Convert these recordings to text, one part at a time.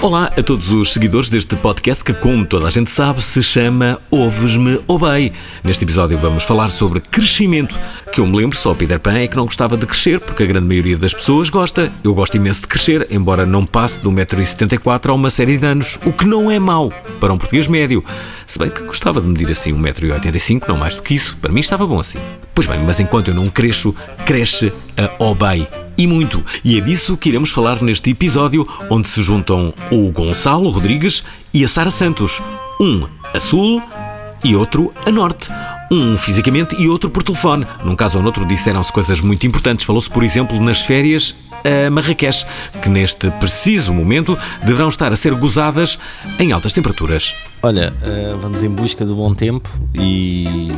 Olá a todos os seguidores deste podcast que, como toda a gente sabe, se chama Ouves-me Obey. Neste episódio vamos falar sobre crescimento. Que eu me lembro, só Peter Pan é que não gostava de crescer, porque a grande maioria das pessoas gosta. Eu gosto imenso de crescer, embora não passe de 1,74m a uma série de anos, o que não é mau para um português médio. Se bem que gostava de medir assim 1,85m, não mais do que isso, para mim estava bom assim. Pois bem, mas enquanto eu não cresço, cresce a Obey e muito. E é disso que iremos falar neste episódio, onde se juntam o Gonçalo Rodrigues e a Sara Santos. Um a sul e outro a norte. Um fisicamente e outro por telefone. Num caso ou noutro disseram-se coisas muito importantes. Falou-se, por exemplo, nas férias a Marrakech, que neste preciso momento deverão estar a ser gozadas em altas temperaturas. Olha, uh, vamos em busca do bom tempo e,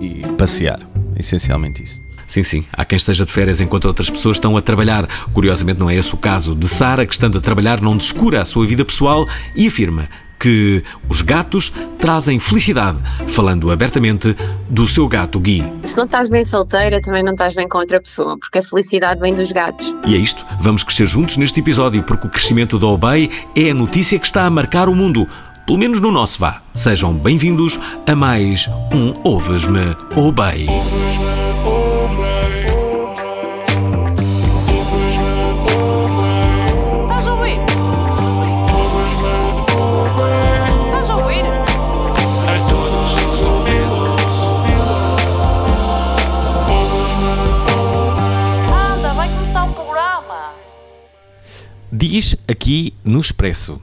e passear. Essencialmente isso. Sim, sim. Há quem esteja de férias enquanto outras pessoas estão a trabalhar. Curiosamente, não é esse o caso de Sara, que estando a trabalhar não descura a sua vida pessoal e afirma que os gatos trazem felicidade, falando abertamente do seu gato Gui. Se não estás bem solteira, também não estás bem com outra pessoa, porque a felicidade vem dos gatos. E é isto, vamos crescer juntos neste episódio, porque o crescimento da Obey é a notícia que está a marcar o mundo. Pelo menos no nosso vá. Sejam bem-vindos a mais um Ouves-me Obey. Estás Diz aqui no Expresso.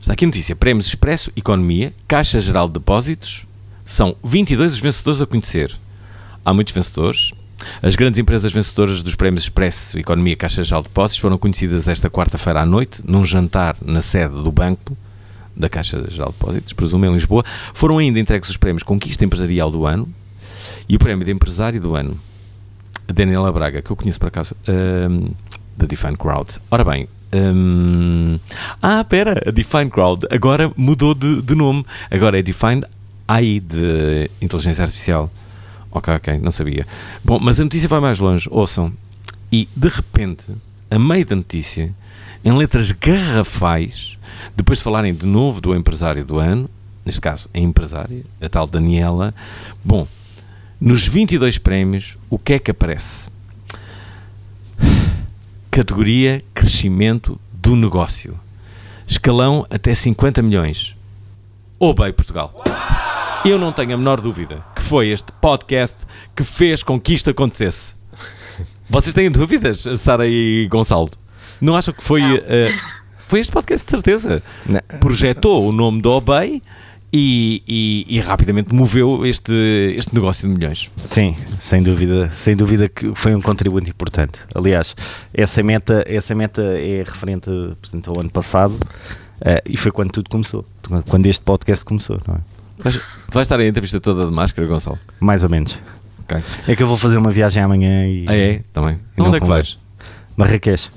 Está aqui a notícia. Prémios Expresso Economia, Caixa Geral de Depósitos. São 22 os vencedores a conhecer. Há muitos vencedores. As grandes empresas vencedoras dos Prémios Expresso Economia Caixa Geral de Depósitos foram conhecidas esta quarta-feira à noite, num jantar na sede do banco da Caixa Geral de Depósitos, presumo em Lisboa. Foram ainda entregues os prémios Conquista Empresarial do Ano e o Prémio de Empresário do Ano. A Daniela Braga, que eu conheço por acaso, hum, da Define Crowd. Ora bem, hum, ah, pera, a Define Crowd agora mudou de, de nome. Agora é Defined AI de Inteligência Artificial. Ok, ok, não sabia. Bom, mas a notícia vai mais longe, ouçam. E de repente, a meio da notícia, em letras garrafais, depois de falarem de novo do empresário do ano, neste caso a empresária, a tal Daniela, bom, nos 22 prémios, o que é que aparece? Categoria Crescimento do Negócio. Escalão até 50 milhões. Ou bem, Portugal. Eu não tenho a menor dúvida que foi este podcast que fez com que isto acontecesse. Vocês têm dúvidas, Sara e Gonçalo? Não acham que foi. eh, foi este podcast, de certeza. Não. Projetou o nome do Obey e, e- e rapidamente moveu este, este negócio de milhões. Sim, sem dúvida, sem dúvida que foi um contributo importante. Aliás, essa meta, essa meta é referente portanto, ao ano passado eh, e foi quando tudo começou, quando este podcast começou, não é? Vais, vais estar a entrevista toda de máscara, Gonçalo? Mais ou menos. Ok. É que eu vou fazer uma viagem amanhã e Ah, é? Também. E Onde é que vais? Marrakech.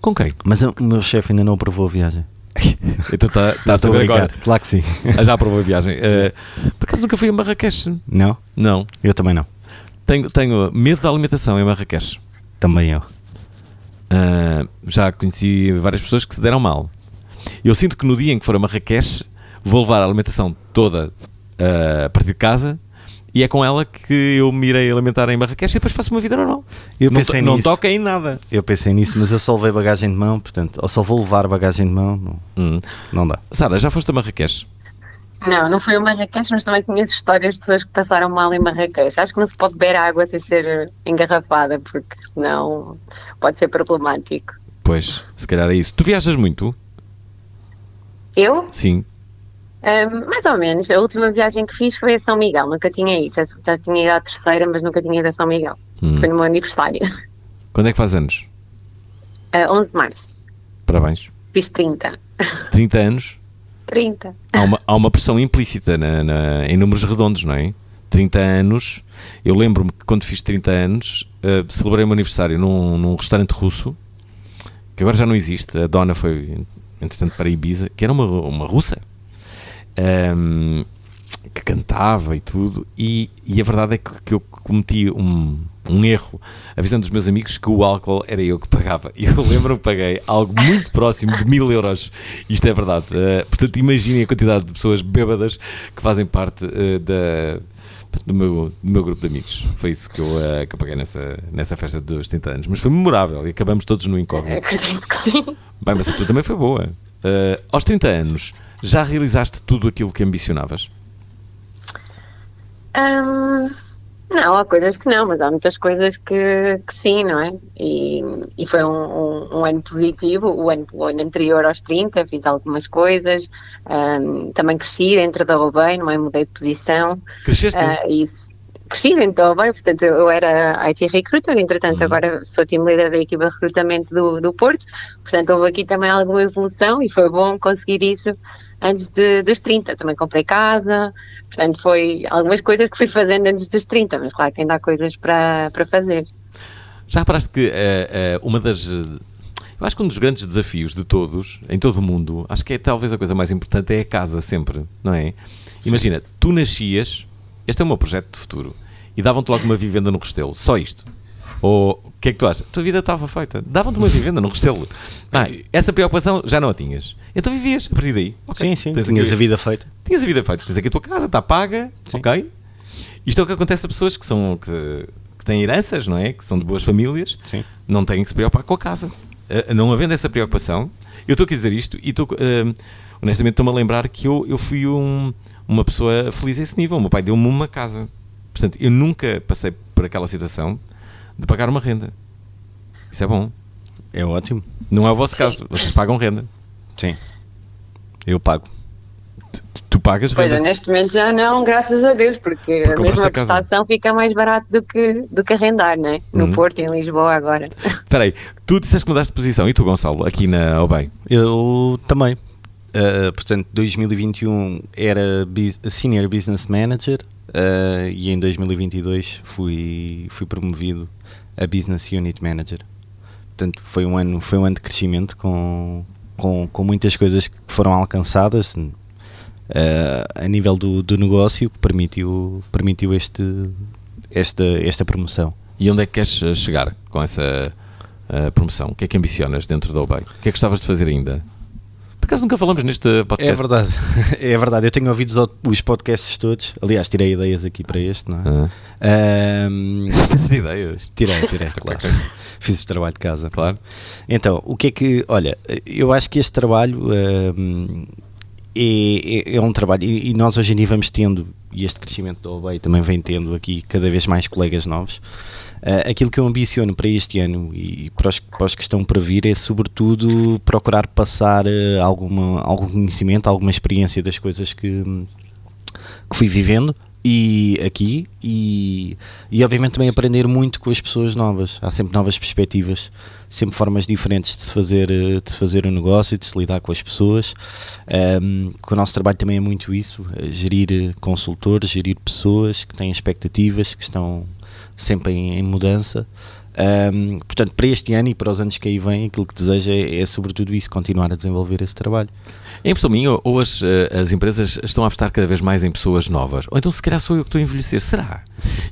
Com quem? Mas o meu chefe ainda não aprovou a viagem. Então está a Estou a saber brincar. agora. Claro que sim. Ah, Já aprovou a viagem. Eh, por acaso nunca fui a Marrakech? Não? Não. Eu também não. Tenho, tenho medo da alimentação em Marrakech. Também eu. Ah, já conheci várias pessoas que se deram mal. Eu sinto que no dia em que for a Marrakech vou levar a alimentação toda ah, a partir de casa e é com ela que eu me irei alimentar em Marrakech e depois faço uma vida normal. Eu não, pensei to- não nisso. toca em nada. Eu pensei nisso, mas eu só levei bagagem de mão, portanto, ou só vou levar bagagem de mão, não, Hum. não dá. Sara, já foste a Marrakech? Não, não foi a Marrakech, mas também conheço histórias de pessoas que passaram mal em Marrakech. Acho que não se pode beber água sem ser engarrafada, porque senão pode ser problemático. Pois, se calhar é isso. Tu viajas muito? Eu? Sim. Mais ou menos. A última viagem que fiz foi a São Miguel. Nunca tinha ido. Já, já tinha ido à terceira, mas nunca tinha ido a São Miguel. Hum. Foi no meu aniversário. Quando é que faz anos? A 11 de março. Parabéns. Fiz 30. 30 anos. 30. Há uma, há uma pressão implícita na- na- em números redondos, não é? 30 anos. Eu lembro-me que quando fiz 30 anos, eh, celebrei o meu aniversário num, num restaurante russo, que agora já não existe. A dona foi, entretanto, para Ibiza, que era uma, uma russa, ehm, que cantava e tudo. E, e a verdade é que, que eu cometi um, um erro, avisando os meus amigos que o álcool era eu que pagava. E eu lembro que paguei algo muito próximo de mil euros. Isto é verdade. Uh, portanto, imaginem a quantidade de pessoas bêbadas que fazem parte uh, da, do, meu, do meu grupo de amigos. Foi isso que eu, uh, que eu paguei nessa, nessa festa dos 30 anos. Mas foi memorável e acabamos todos no incógnito. Bem, mas a tua também foi boa. Uh, aos 30 anos, já realizaste tudo aquilo que ambicionavas? Hum, não, há coisas que não, mas há muitas coisas que, que sim, não é? E, e foi um, um, um ano positivo. O ano, o ano anterior aos 30 fiz algumas coisas. hum, também cresci dentro da Obey, não é? Mudei de posição. Cresceste? Ah, isso. Cresci dentro da Obey, portanto eu era IT Recruiter, entretanto Uhum. agora sou team leader da equipa de recrutamento do, do Porto, portanto houve aqui também alguma evolução e foi bom conseguir isso antes de, dos 30. Também comprei casa, portanto foi algumas coisas que fui fazendo antes dos 30, mas claro que ainda há coisas para, para fazer. Já reparaste que eh, eh, uma das. eu acho que um dos grandes desafios de todos, em todo o mundo, acho que é talvez a coisa mais importante é a casa, sempre, não é? Imagina, tu nascias, este é o meu projeto de futuro, e davam-te logo uma vivenda no Restelo, só isto. Ou o que é que tu achas? A tua vida estava feita. Davam-te uma vivenda no Restelo. Ah, essa preocupação já não a tinhas. Então vivias a partir daí. Ok, Sim, sim. tens Tinhas aqui- a vida feita. Tinhas a vida feita, tens aqui a tua casa, está paga, Sim. ok? Isto é o que acontece a pessoas que são que, que têm heranças, não é? Que são de boas famílias, Sim. não têm que se preocupar com a casa. Não havendo essa preocupação, eu estou aqui a dizer isto e estou, eh, honestamente estou-me a lembrar que eu, eu fui um- uma pessoa feliz a esse nível. O meu pai deu-me uma casa. Portanto, eu nunca passei por aquela situação de pagar uma renda. Isso é bom. É ótimo. Não é o vosso caso, vocês pagam renda. Sim. Eu pago. Tu pagas Pois é, renda. neste momento já não, graças a Deus, porque, Porque a a casa. prestação fica mais barato do que, do que arrendar, não é? No Uhum. Porto, em Lisboa agora. Espera aí, tu disseste que mudaste de posição e tu, Gonçalo, aqui na OBEI? Eu também. Uh, portanto, 2021 era Senior Business Manager uh, e em 2022 fui, fui promovido a Business Unit Manager. Portanto, foi um ano, foi um ano de crescimento com, com, com muitas coisas que foram alcançadas uh, a nível do, do negócio que permitiu, permitiu este, esta, esta promoção. E onde é que queres chegar com essa promoção? O que é que ambicionas dentro da OBEI? O que é que gostavas de fazer ainda? Por acaso nunca falamos neste podcast? É verdade, é verdade. Eu tenho ouvido os, os podcasts todos. Aliás, tirei ideias aqui para este, não é? Ah. Tens ideias? tirei, tirei, claro. Fiz o trabalho de casa. Claro. Então, o que é que. Olha, eu acho que este trabalho ahm, é, é, é um trabalho. E, e nós hoje em dia vamos tendo, e este crescimento da OBEI também vem tendo aqui cada vez mais colegas novos. Ah, aquilo que eu ambiciono para este ano e para os, para os que estão para vir é, sobretudo, procurar passar ah, alguma, algum conhecimento, alguma experiência das coisas que, que fui vivendo e aqui e, e obviamente também aprender muito com as pessoas novas. Há sempre novas perspectivas, sempre formas diferentes de se fazer, eh, de se fazer um negócio, de se lidar com as pessoas. Um, o nosso trabalho também é muito isso, eh, gerir eh, consultores, gerir pessoas que têm expectativas, que estão sempre em, em mudança. Um, portanto, para este ano e para os anos que aí vêm, aquilo que desejo é, é sobretudo isso, continuar a desenvolver esse trabalho. Ou- ou as, eh, as empresas estão a apostar cada vez mais em pessoas novas? Ou então se calhar sou eu que estou a envelhecer? Será?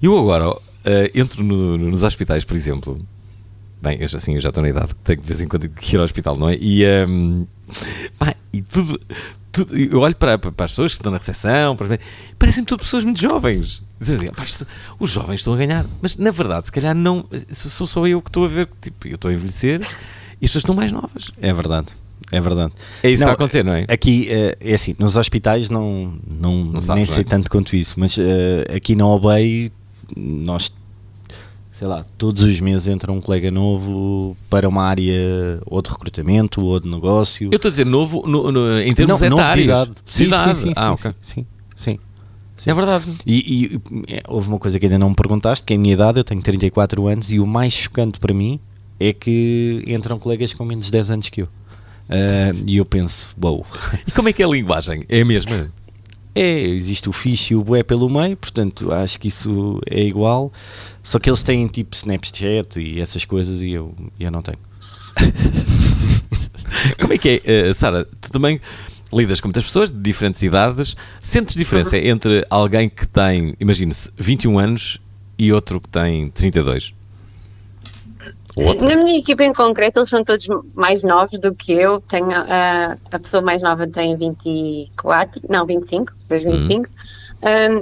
Eu agora eh, entro no- nos hospitais, por exemplo. Bem, eu assim, eu já estou na idade que tenho de vez em quando que ir ao hospital, não é? E, ehm, pá, e tudo, tudo- Eu olho para, para as pessoas que estão na recepção, para parecem tudo pessoas muito jovens. Dizem assim, "Pá, isto- os jovens estão a ganhar. Mas na verdade, se calhar não. Sou só eu que estou a ver tipo, eu estou a envelhecer e as pessoas estão mais novas. É verdade, é verdade. É isso que está a acontecer, não é? Aqui, eh, é assim, nos hospitais não, não, Não sabes, nem não é? sei tanto quanto isso, mas eh, aqui na OBEI nós, sei lá, todos os meses entra um colega novo para uma área ou de recrutamento ou de negócio. Eu estou a dizer novo no- no- em termos não, novo de etários. idade. Sim, sim, sim, ah, sim, ok. sim, sim, sim. É verdade. E, e, é, houve uma coisa que ainda não me perguntaste, que é a minha idade, eu tenho 34 anos e o mais chocante para mim é que entram colegas com menos de 10 anos que eu. Ah, e eu penso, uau, E como é que é a linguagem? É a mesma? é, existe o fixe e o bué pelo meio, portanto acho que isso é igual, só que eles têm tipo Snapchat e essas coisas e eu, eu não tenho. Como é que é, eh, Sara? Tu também lidas com muitas pessoas de diferentes idades. Sentes diferença entre alguém que tem, imagine-se, 21 anos e outro que tem 32? O outro? Na minha equipa em concreto, eles são todos mais novos do que eu. Tenho, ah, a pessoa mais nova tem 24, não, 25, fez 25.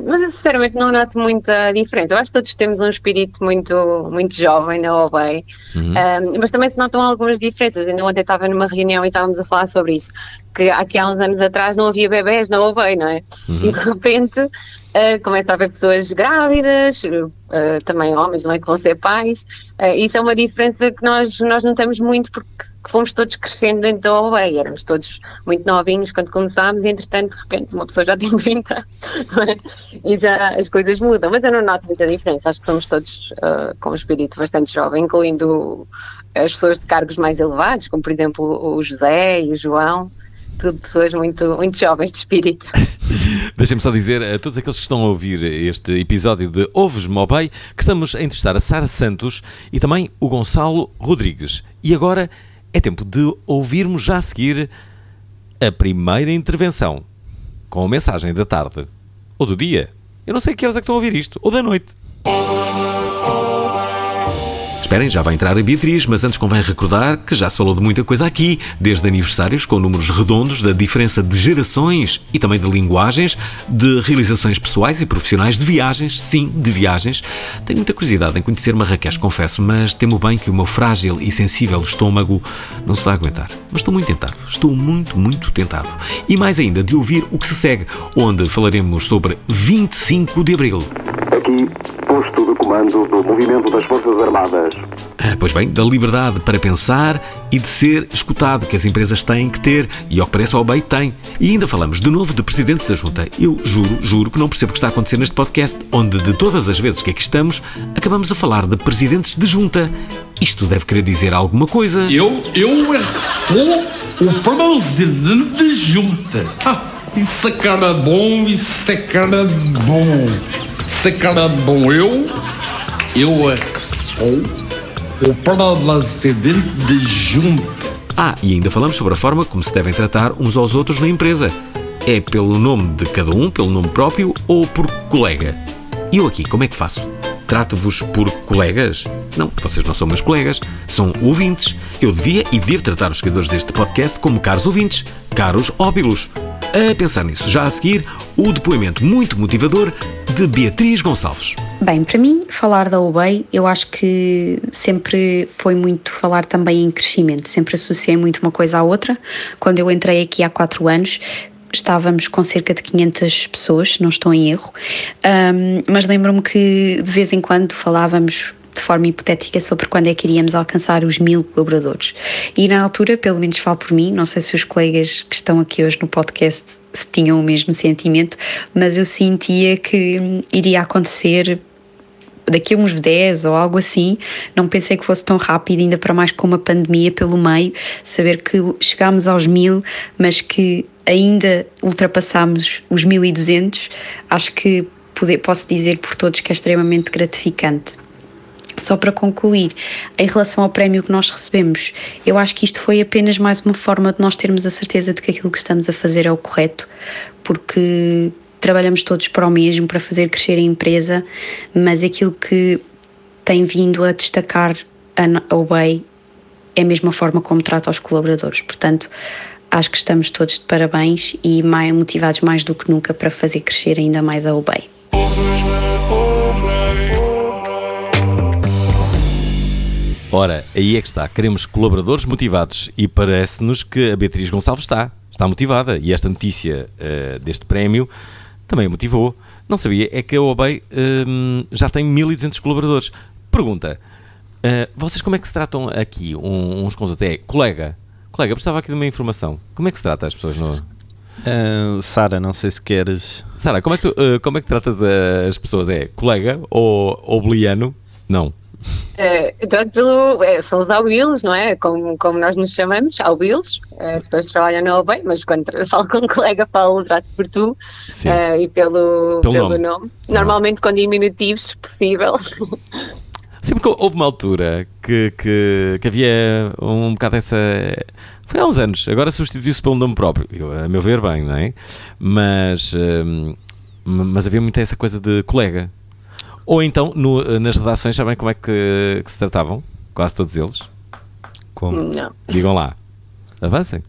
Mas eu sinceramente não noto muita diferença. Eu acho que todos temos um espírito muito, muito jovem na OBEI, um, mas também se notam algumas diferenças. Ainda ontem estava numa reunião e estávamos a falar sobre isso, que aqui há uns anos atrás não havia bebés na OBEI, não é? E de repente uh, começa a haver pessoas grávidas, uh, também homens, não é? Que vão ser pais. Uh, isso é uma diferença que nós, nós notamos muito porque fomos todos crescendo dentro da OBEI. Éramos todos muito novinhos quando começámos e, entretanto, de repente, uma pessoa já tem 30 não é? e já as coisas mudam. Mas eu não noto muita diferença. Acho que somos todos uh, com um espírito bastante jovem, incluindo as pessoas de cargos mais elevados, como, por exemplo, o José e o João. Tudo pessoas muito, muito jovens de espírito. Deixem-me só dizer a todos aqueles que estão a ouvir este episódio de Ovos Mobay que estamos a entrevistar a Sara Santos e também o Gonçalo Rodrigues. E agora é tempo de ouvirmos já a seguir a primeira intervenção com a mensagem da tarde ou do dia. Eu não sei que horas é que estão a ouvir isto, ou da noite. Esperem, já vai entrar a Beatriz, mas antes convém recordar que já se falou de muita coisa aqui, desde aniversários com números redondos, da diferença de gerações e também de linguagens, de realizações pessoais e profissionais, de viagens, sim, de viagens. Tenho muita curiosidade em conhecer Marrakech, confesso, mas temo bem que o meu frágil e sensível estômago não se vai aguentar. Mas estou muito tentado, estou muito, muito tentado. E mais ainda, de ouvir o que se segue, onde falaremos sobre 25 de Abril. Aqui, posto de comando do Movimento das Forças Armadas. Ah, Pois bem, da liberdade para pensar e de ser escutado que as empresas têm que ter e ao que parece a OBEI tem. E ainda falamos de novo de presidentes da Junta. Eu juro, juro que não percebo o que está a acontecer neste podcast, onde de todas as vezes que aqui estamos, acabamos a falar de presidentes de Junta. Isto deve querer dizer alguma coisa. Eu, eu é que sou o presidente de junta. Ah, isso é cara bom, isso é cara bom. Isso é cara bom. Eu, eu sou o presidente de junta. Ah, e ainda falamos sobre a forma como se devem tratar uns aos outros na empresa. É pelo nome de cada um, pelo nome próprio ou por colega? Eu aqui, como é que faço? Trato-vos por colegas? Não, vocês não são meus colegas, são ouvintes. Eu devia e devo tratar os seguidores deste podcast como caros ouvintes, caros óbilos. A pensar nisso, já a seguir, o depoimento muito motivador de Beatriz Gonçalves. Bem, para mim, falar da UBEI, eu acho que sempre foi muito falar também em crescimento, sempre associei muito uma coisa à outra. Quando eu entrei aqui há quatro anos, estávamos com cerca de 500 pessoas, se não estou em erro, Ahm, mas lembro-me que de vez em quando falávamos de forma hipotética sobre quando é que iríamos alcançar os mil colaboradores. E na altura, pelo menos falo por mim, não sei se os colegas que estão aqui hoje no podcast tinham o mesmo sentimento, mas eu sentia que hum, iria acontecer daqui a uns 10 ou algo assim, não pensei que fosse tão rápido, ainda para mais com uma pandemia pelo meio, saber que chegámos aos mil, mas que ainda ultrapassámos os 1200, acho que poder, posso dizer por todos que é extremamente gratificante. Só para concluir, em relação ao prémio que nós recebemos, eu acho que isto foi apenas mais uma forma de nós termos a certeza de que aquilo que estamos a fazer é o correto, porque trabalhamos todos para o mesmo, para fazer crescer a empresa, mas aquilo que tem vindo a destacar a UBEI é a mesma forma como trata os colaboradores. Portanto, acho que estamos todos de parabéns e mais, motivados mais do que nunca para fazer crescer ainda mais a UBEI. Ora, aí é que está. Queremos colaboradores motivados e parece-nos que a Beatriz Gonçalves está. Está motivada. E esta notícia eh, deste prémio também a motivou. Não sabia, é que a OBEI hum, já tem 1200 colaboradores. Pergunta, eh, vocês como é que se tratam aqui um- uns com os outros? É, colega, colega, precisava aqui de uma informação. Como é que se trata as pessoas no... Ah, Sara, não sei se queres. Sara, como é que tu, eh, como é que tratas as pessoas? É colega ou obliano? Não. Então, pelo, eh, são os albilos, não é? Como, como nós nos chamamos, albilos. eh, As pessoas trabalham na OBEI, mas quando falo com um colega, falo trato por tu eh, e pelo, Pelo pelo, nome. nome. Normalmente com diminutivos, se possível. Sim, porque houve uma altura que, que, que havia um bocado essa. Foi há uns anos, agora substituiu-se pelo nome próprio. Eu, a meu ver, bem, não é? Mas, hum, mas havia muito essa coisa de colega. Ou então, no- eh, nas redações, sabem como é que, que se tratavam? Quase todos eles. Como? Não. Digam lá. Avancem.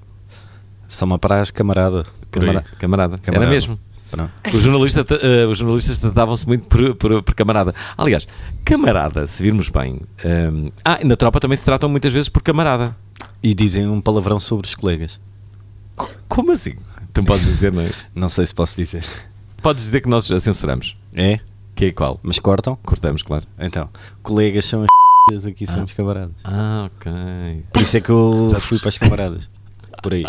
Só uma praxe, camarada. Por aí. Camara- Camarada. Camarada. Era mesmo. Pronto. Os, jornalista, eh, os jornalistas tratavam-se muito por, por- por camarada. Aliás, camarada, se virmos bem. ehm, ah, na tropa também se tratam muitas vezes por camarada. E dizem um palavrão sobre os colegas. Co- Como assim? Tu podes dizer, não é? Não sei se posso dizer. Podes dizer que nós a censuramos. É? Que é qual? Mas cortam? Cortamos, claro. Então, colegas são as aqui somos camaradas. Ah, ok. Por isso é que eu fui para as camaradas. Por aí.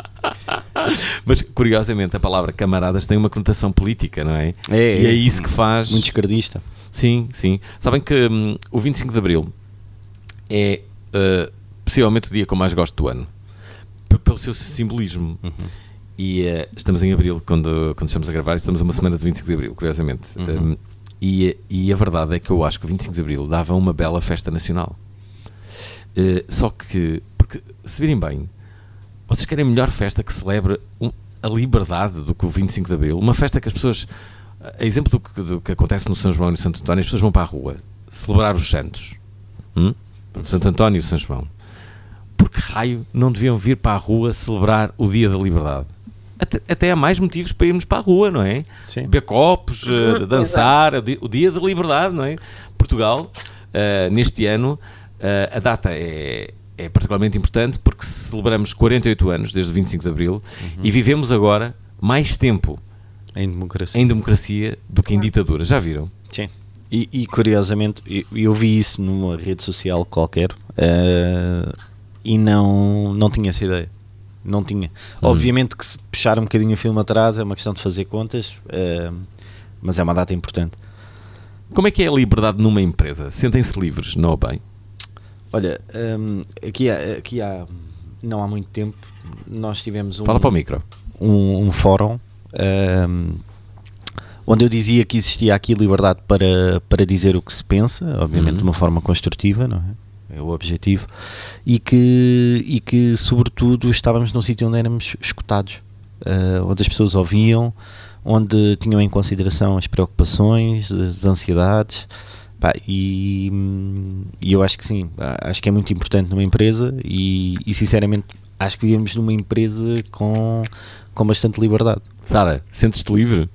Mas curiosamente a palavra camaradas tem uma conotação política, não é? É, e é é. isso que faz. Muito esquerdista. Sim, sim. Sabem que hum, o 25 de Abril é uh, possivelmente o dia que eu mais gosto do ano. Pelo seu simbolismo. E uh, estamos em Abril, quando, quando estamos a gravar, estamos uma semana de 25 de Abril, curiosamente. Um, e, e a verdade é que eu acho que o 25 de Abril dava uma bela festa nacional. Uh, só que, porque se virem bem, vocês querem melhor festa que celebre um- a liberdade do que o 25 de Abril? Uma festa que as pessoas. A exemplo do que, do que acontece no São João e no Santo António, as pessoas vão para a rua celebrar os santos. Hum? Santo António e São João. Por que raio não deviam vir para a rua celebrar o Dia da Liberdade? Até, até há mais motivos para irmos para a rua, não é? Sim. Beber copos, eh, dançar, o di- o Dia da Liberdade, não é? Portugal, eh, neste ano, eh, a data é, é particularmente importante porque celebramos 48 anos desde o 25 de Abril e vivemos agora mais tempo Em democracia. em democracia do que em ditadura. Já viram? Sim. E, e, curiosamente, eu, eu vi isso numa rede social qualquer eh, e não, não tinha essa ideia. Não tinha. Obviamente que se puxar um bocadinho o filme atrás é uma questão de fazer contas, eh, mas é uma data importante. Como é que é a liberdade numa empresa? Sentem-se livres, não bem? Olha, hum, aqui, há, aqui há, não há muito tempo, nós tivemos um, Fala para o micro. um, um fórum hum, onde eu dizia que existia aqui liberdade para, para dizer o que se pensa, obviamente de uma forma construtiva, não é? É o objetivo, e que, e que sobretudo estávamos num sítio onde éramos escutados, eh, onde as pessoas ouviam, onde tinham em consideração as preocupações, as ansiedades, Pá, e, e eu acho que sim, acho que é muito importante numa empresa e, e, sinceramente acho que vivemos numa empresa com, com bastante liberdade. Sara, sentes-te livre?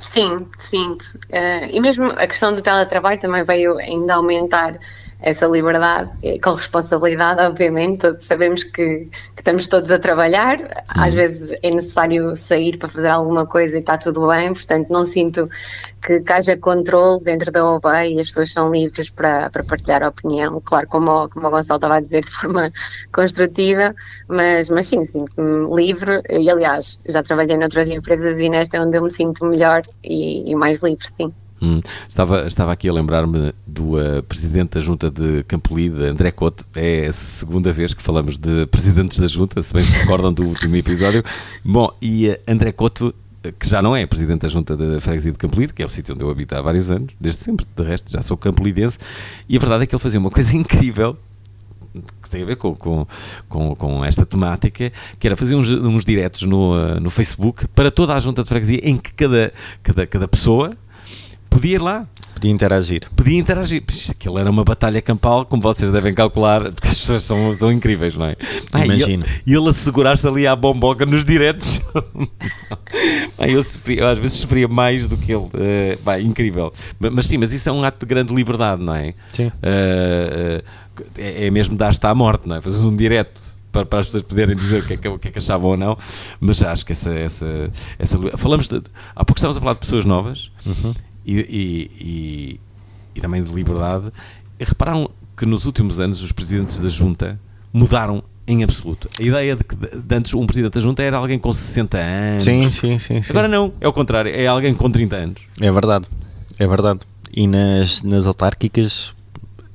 Sim, sinto. Eh, e mesmo a questão do teletrabalho também veio ainda aumentar essa liberdade, eh, com responsabilidade, obviamente. Todos sabemos que, que estamos todos a trabalhar, às vezes é necessário sair para fazer alguma coisa e está tudo bem, portanto, não sinto que, que haja controle dentro da OBEI e as pessoas são livres para, para partilhar a opinião. Claro, como, o- como o Gonçalo estava a dizer, de forma construtiva, mas, mas sim, sinto-me livre. E aliás, já trabalhei noutras empresas e nesta é onde eu me sinto melhor e, e mais livre, sim. Hum, estava, estava aqui a lembrar-me do uh, presidente da junta de Campolide, André Couto. É a segunda vez que falamos de presidentes da junta, se bem se recordam do último episódio. Bom, e uh, André Couto, uh, que já não é presidente da junta da freguesia de Campolide, que é o sítio onde eu habito há vários anos, desde sempre, de resto já sou campolidense, e a verdade é que ele fazia uma coisa incrível que tem a ver com, com, com, com esta temática, que era fazer uns, uns diretos no, no Facebook para toda a junta de freguesia, em que cada, cada, cada pessoa podia ir lá, Podia interagir. podia interagir. Aquilo era uma batalha campal, como vocês devem calcular, porque as pessoas são, são incríveis, não é? Pá, e Imagino. ele- E ele, a segurar-se ali à bomboca nos diretos. Pá, eu, sofria- eu às vezes sofria mais do que ele. eh, pá, incrível. Mas, mas sim, mas isso é um ato de grande liberdade, não é? Sim. Eh, eh, é, é mesmo dar-te à morte, não é? Fazes um direto para, as pessoas poderem dizer o que, é que, o que é que achavam ou não, mas acho que essa. essa, essa falamos de, há pouco estávamos a falar de pessoas novas e, e, e, e também de liberdade. E repararam que nos últimos anos os presidentes da junta mudaram em absoluto. A ideia de que de antes um presidente da junta era alguém com 60 anos. Sim, sim, sim. sim. Agora não, é o contrário, é alguém com 30 anos. É verdade. É verdade. E nas, nas autárquicas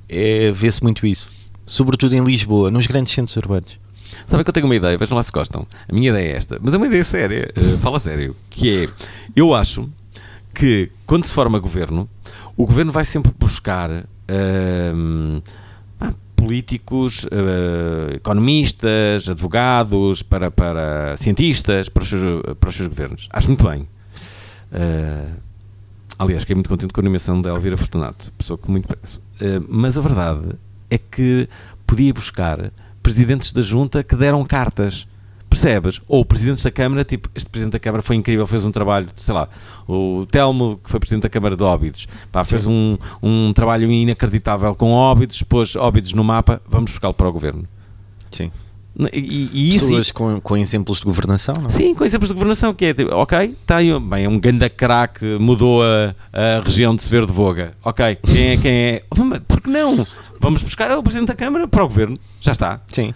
é, vê-se muito isso. Sobretudo em Lisboa, nos grandes centros urbanos. Sabem que eu tenho uma ideia, vejam lá se gostam. A minha ideia é esta, mas é uma ideia séria, eh, fala sério, que é, eu acho que quando se forma governo, o governo vai sempre buscar pá, políticos, eh, economistas, advogados, para, para cientistas, para os, seus, para os seus governos. Acho muito bem. Eh, Aliás, fiquei muito contente com a nomeação da Elvira Fortunato, pessoa que muito preço. Uh, mas a verdade é que podia buscar presidentes da junta que deram cartas. Percebes? Ou presidentes da Câmara, tipo, este presidente da Câmara foi incrível, fez um trabalho, sei lá, o Telmo, que foi presidente da Câmara de Óbidos, pá, fez um, um trabalho inacreditável com Óbidos, pôs Óbidos no mapa, vamos buscá-lo para o governo. Sim. E, e isso, Pessoas com, com exemplos de governação, não é? Sim, com exemplos de governação, que é tipo, ok, está aí, bem, é um ganda craque, mudou a, a região de Severo de Voga. Ok, quem é, quem é? Por que não? Vamos buscar o Presidente da Câmara para o Governo, já está. Sim.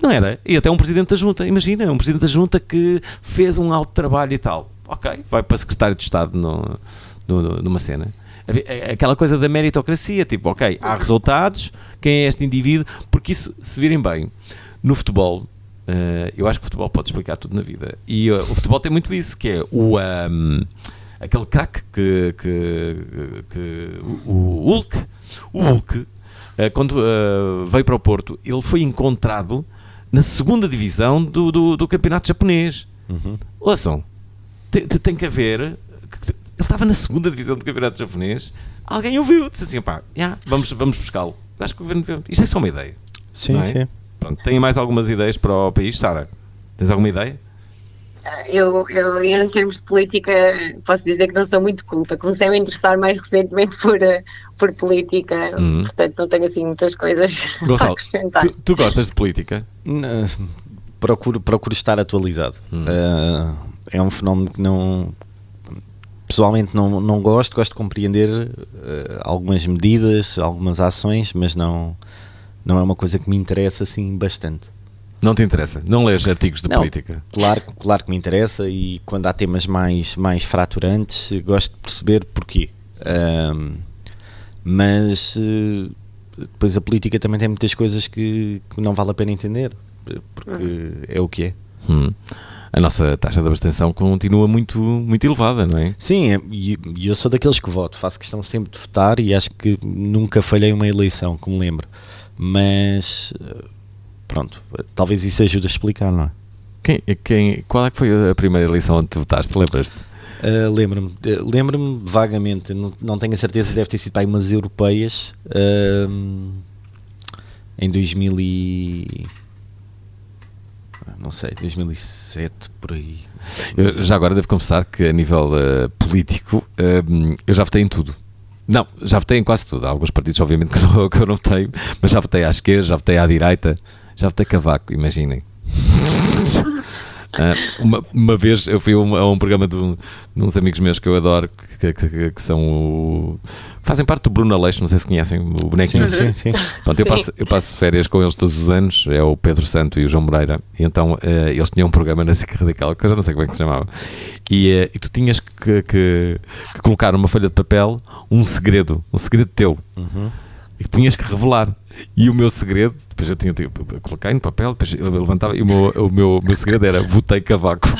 Não era? E até um Presidente da Junta, imagina, um Presidente da Junta que fez um alto trabalho e tal. Ok, vai para Secretário de Estado no, no, numa cena. Aquela coisa da meritocracia, tipo, ok, há resultados, quem é este indivíduo? Porque isso, se virem bem, no futebol, uh, eu acho que o futebol pode explicar tudo na vida. E uh, o futebol tem muito isso, que é o. Um, aquele craque que, que, que, o Hulk, o Hulk, uh, quando veio para o Porto, ele foi encontrado na segunda divisão do, do, do campeonato japonês. Uhum. Ouçam, tem, tem que haver. Ele estava na segunda divisão do campeonato japonês. Alguém ouviu, disse assim: pá, yeah, vamos, vamos buscá-lo. Acho que o governo. Isto é só uma ideia. Sim, é? sim. Pronto, tem mais algumas ideias para o país, Sara? Tens alguma ideia? Eu, eu, em termos de política, posso dizer que não sou muito culta. Comecei a me interessar mais recentemente por, por política, uhum. portanto não tenho assim muitas coisas Gonçalo, a acrescentar. Tu, tu gostas de política? Não, procuro, procuro estar atualizado. Uhum. Uh, é um fenómeno que não. Pessoalmente não, não gosto, gosto de compreender uh, algumas medidas, algumas ações, mas não não é uma coisa que me interessa assim bastante. Não te interessa? Não lês artigos de não, política? Claro, claro que me interessa e quando há temas mais, mais fraturantes gosto de perceber porquê. Um, mas eh, depois a política também tem muitas coisas que, que não vale a pena entender, porque uhum. é o que é. Hum. A nossa taxa de abstenção continua muito, muito elevada, não é? Sim, é, e eu sou daqueles que voto, faço questão sempre de votar e acho que nunca falhei uma eleição, como lembro mas pronto, talvez isso ajude a explicar, não é? Quem, quem, qual é que foi a primeira eleição onde tu votaste? Lembras-te? Uh, lembro-me, uh, lembro-me vagamente, não, não tenho a certeza, deve ter sido para aí umas europeias uh, em 2000 e não sei, 2007 por aí. Eu, já agora devo confessar que a nível político eu já votei em tudo. Não, já votei em quase tudo. Há alguns partidos, obviamente, que, não, que eu não tenho, mas já votei à esquerda, já votei à direita, já votei Cavaco, imaginem. Uh, uma, uma vez eu fui a um, a um programa de, um, de, uns amigos meus que eu adoro, que, que, que, são o. fazem parte do Bruno Aleixo, não sei se conhecem o bonequinho. Sim, sim, sim. Pronto, eu passo, eu passo férias com eles todos os anos, é o Pedro Santo e o João Moreira, e então uh, eles tinham um programa na SIC Radical, que eu já não sei como é que se chamava, e, uh, e tu tinhas que, que, que, colocar numa folha de papel um segredo, um segredo teu, uhum. e que tinhas que revelar. E o meu segredo, depois eu tinha, tipo, coloquei no papel, depois eu levantava e o meu, o meu, meu segredo era votei cavaco.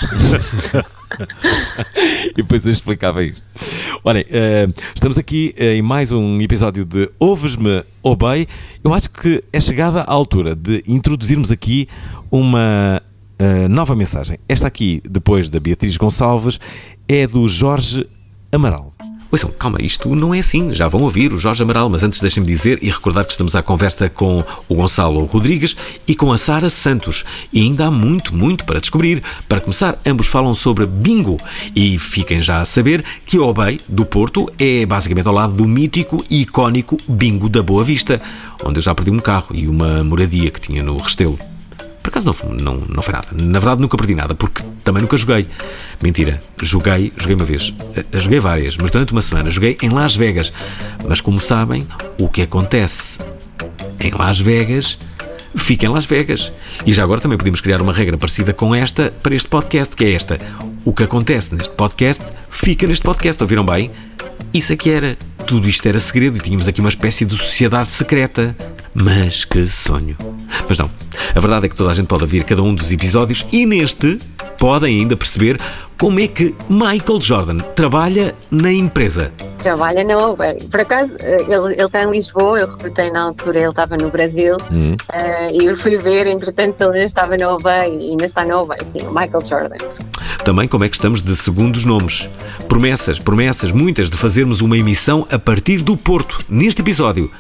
e depois eu explicava isto. Olhem, uh, estamos aqui uh, em mais um episódio de Ouves-me ou bem. Eu acho que é chegada a altura de introduzirmos aqui uma uh, nova mensagem. Esta aqui, depois da Beatriz Gonçalves, é do Jorge Amaral. Ouçam, calma, isto não é assim. Já vão ouvir o Jorge Amaral, mas antes deixem-me dizer e recordar que estamos à conversa com o Gonçalo Rodrigues e com a Sara Santos. E ainda há muito, muito para descobrir. Para começar, ambos falam sobre bingo. E fiquem já a saber que o Obey, do Porto, é basicamente ao lado do mítico e icónico Bingo da Boa Vista, onde eu já perdi um carro e uma moradia que tinha no Restelo. Por acaso não, não, não foi nada. Na verdade, nunca perdi nada, porque também nunca joguei. Mentira, joguei, joguei uma vez. Eh, joguei várias, mas durante uma semana joguei em Las Vegas. Mas como sabem, o que acontece em Las Vegas fica em Las Vegas. E já agora também podemos criar uma regra parecida com esta para este podcast, que é esta. O que acontece neste podcast fica neste podcast. Ouviram bem? Isso é que era. Tudo isto era segredo e tínhamos aqui uma espécie de sociedade secreta. Mas que sonho. Mas não. A verdade é que toda a gente pode ouvir cada um dos episódios e neste podem ainda perceber como é que Michael Jordan trabalha na empresa. Trabalha na Obey. Por acaso, eh, ele, ele está em Lisboa, eu recrutei na altura, ele estava no Brasil uhum. uh, e eu fui ver, entretanto, ele ainda estava na Obey e ainda está na Obey, sim, Michael Jordan. também como é que estamos de segundos nomes. Promessas, promessas, muitas de fazermos uma emissão a partir do Porto, neste episódio.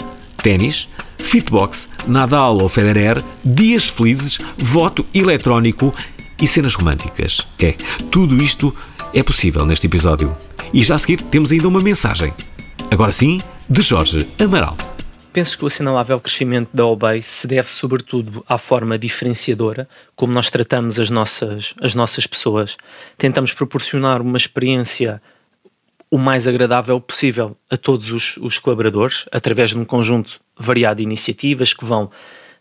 Ténis, fitbox, Nadal ou Federer, dias felizes, voto eletrónico e cenas românticas. É, tudo isto é possível neste episódio. E já a seguir temos ainda uma mensagem. Agora sim, de Jorge Amaral. Penso que o assinalável crescimento da OBEI se deve sobretudo à forma diferenciadora como nós tratamos as nossas, as nossas pessoas. Tentamos proporcionar uma experiência o mais agradável possível a todos os, os colaboradores, através de um conjunto variado de iniciativas que vão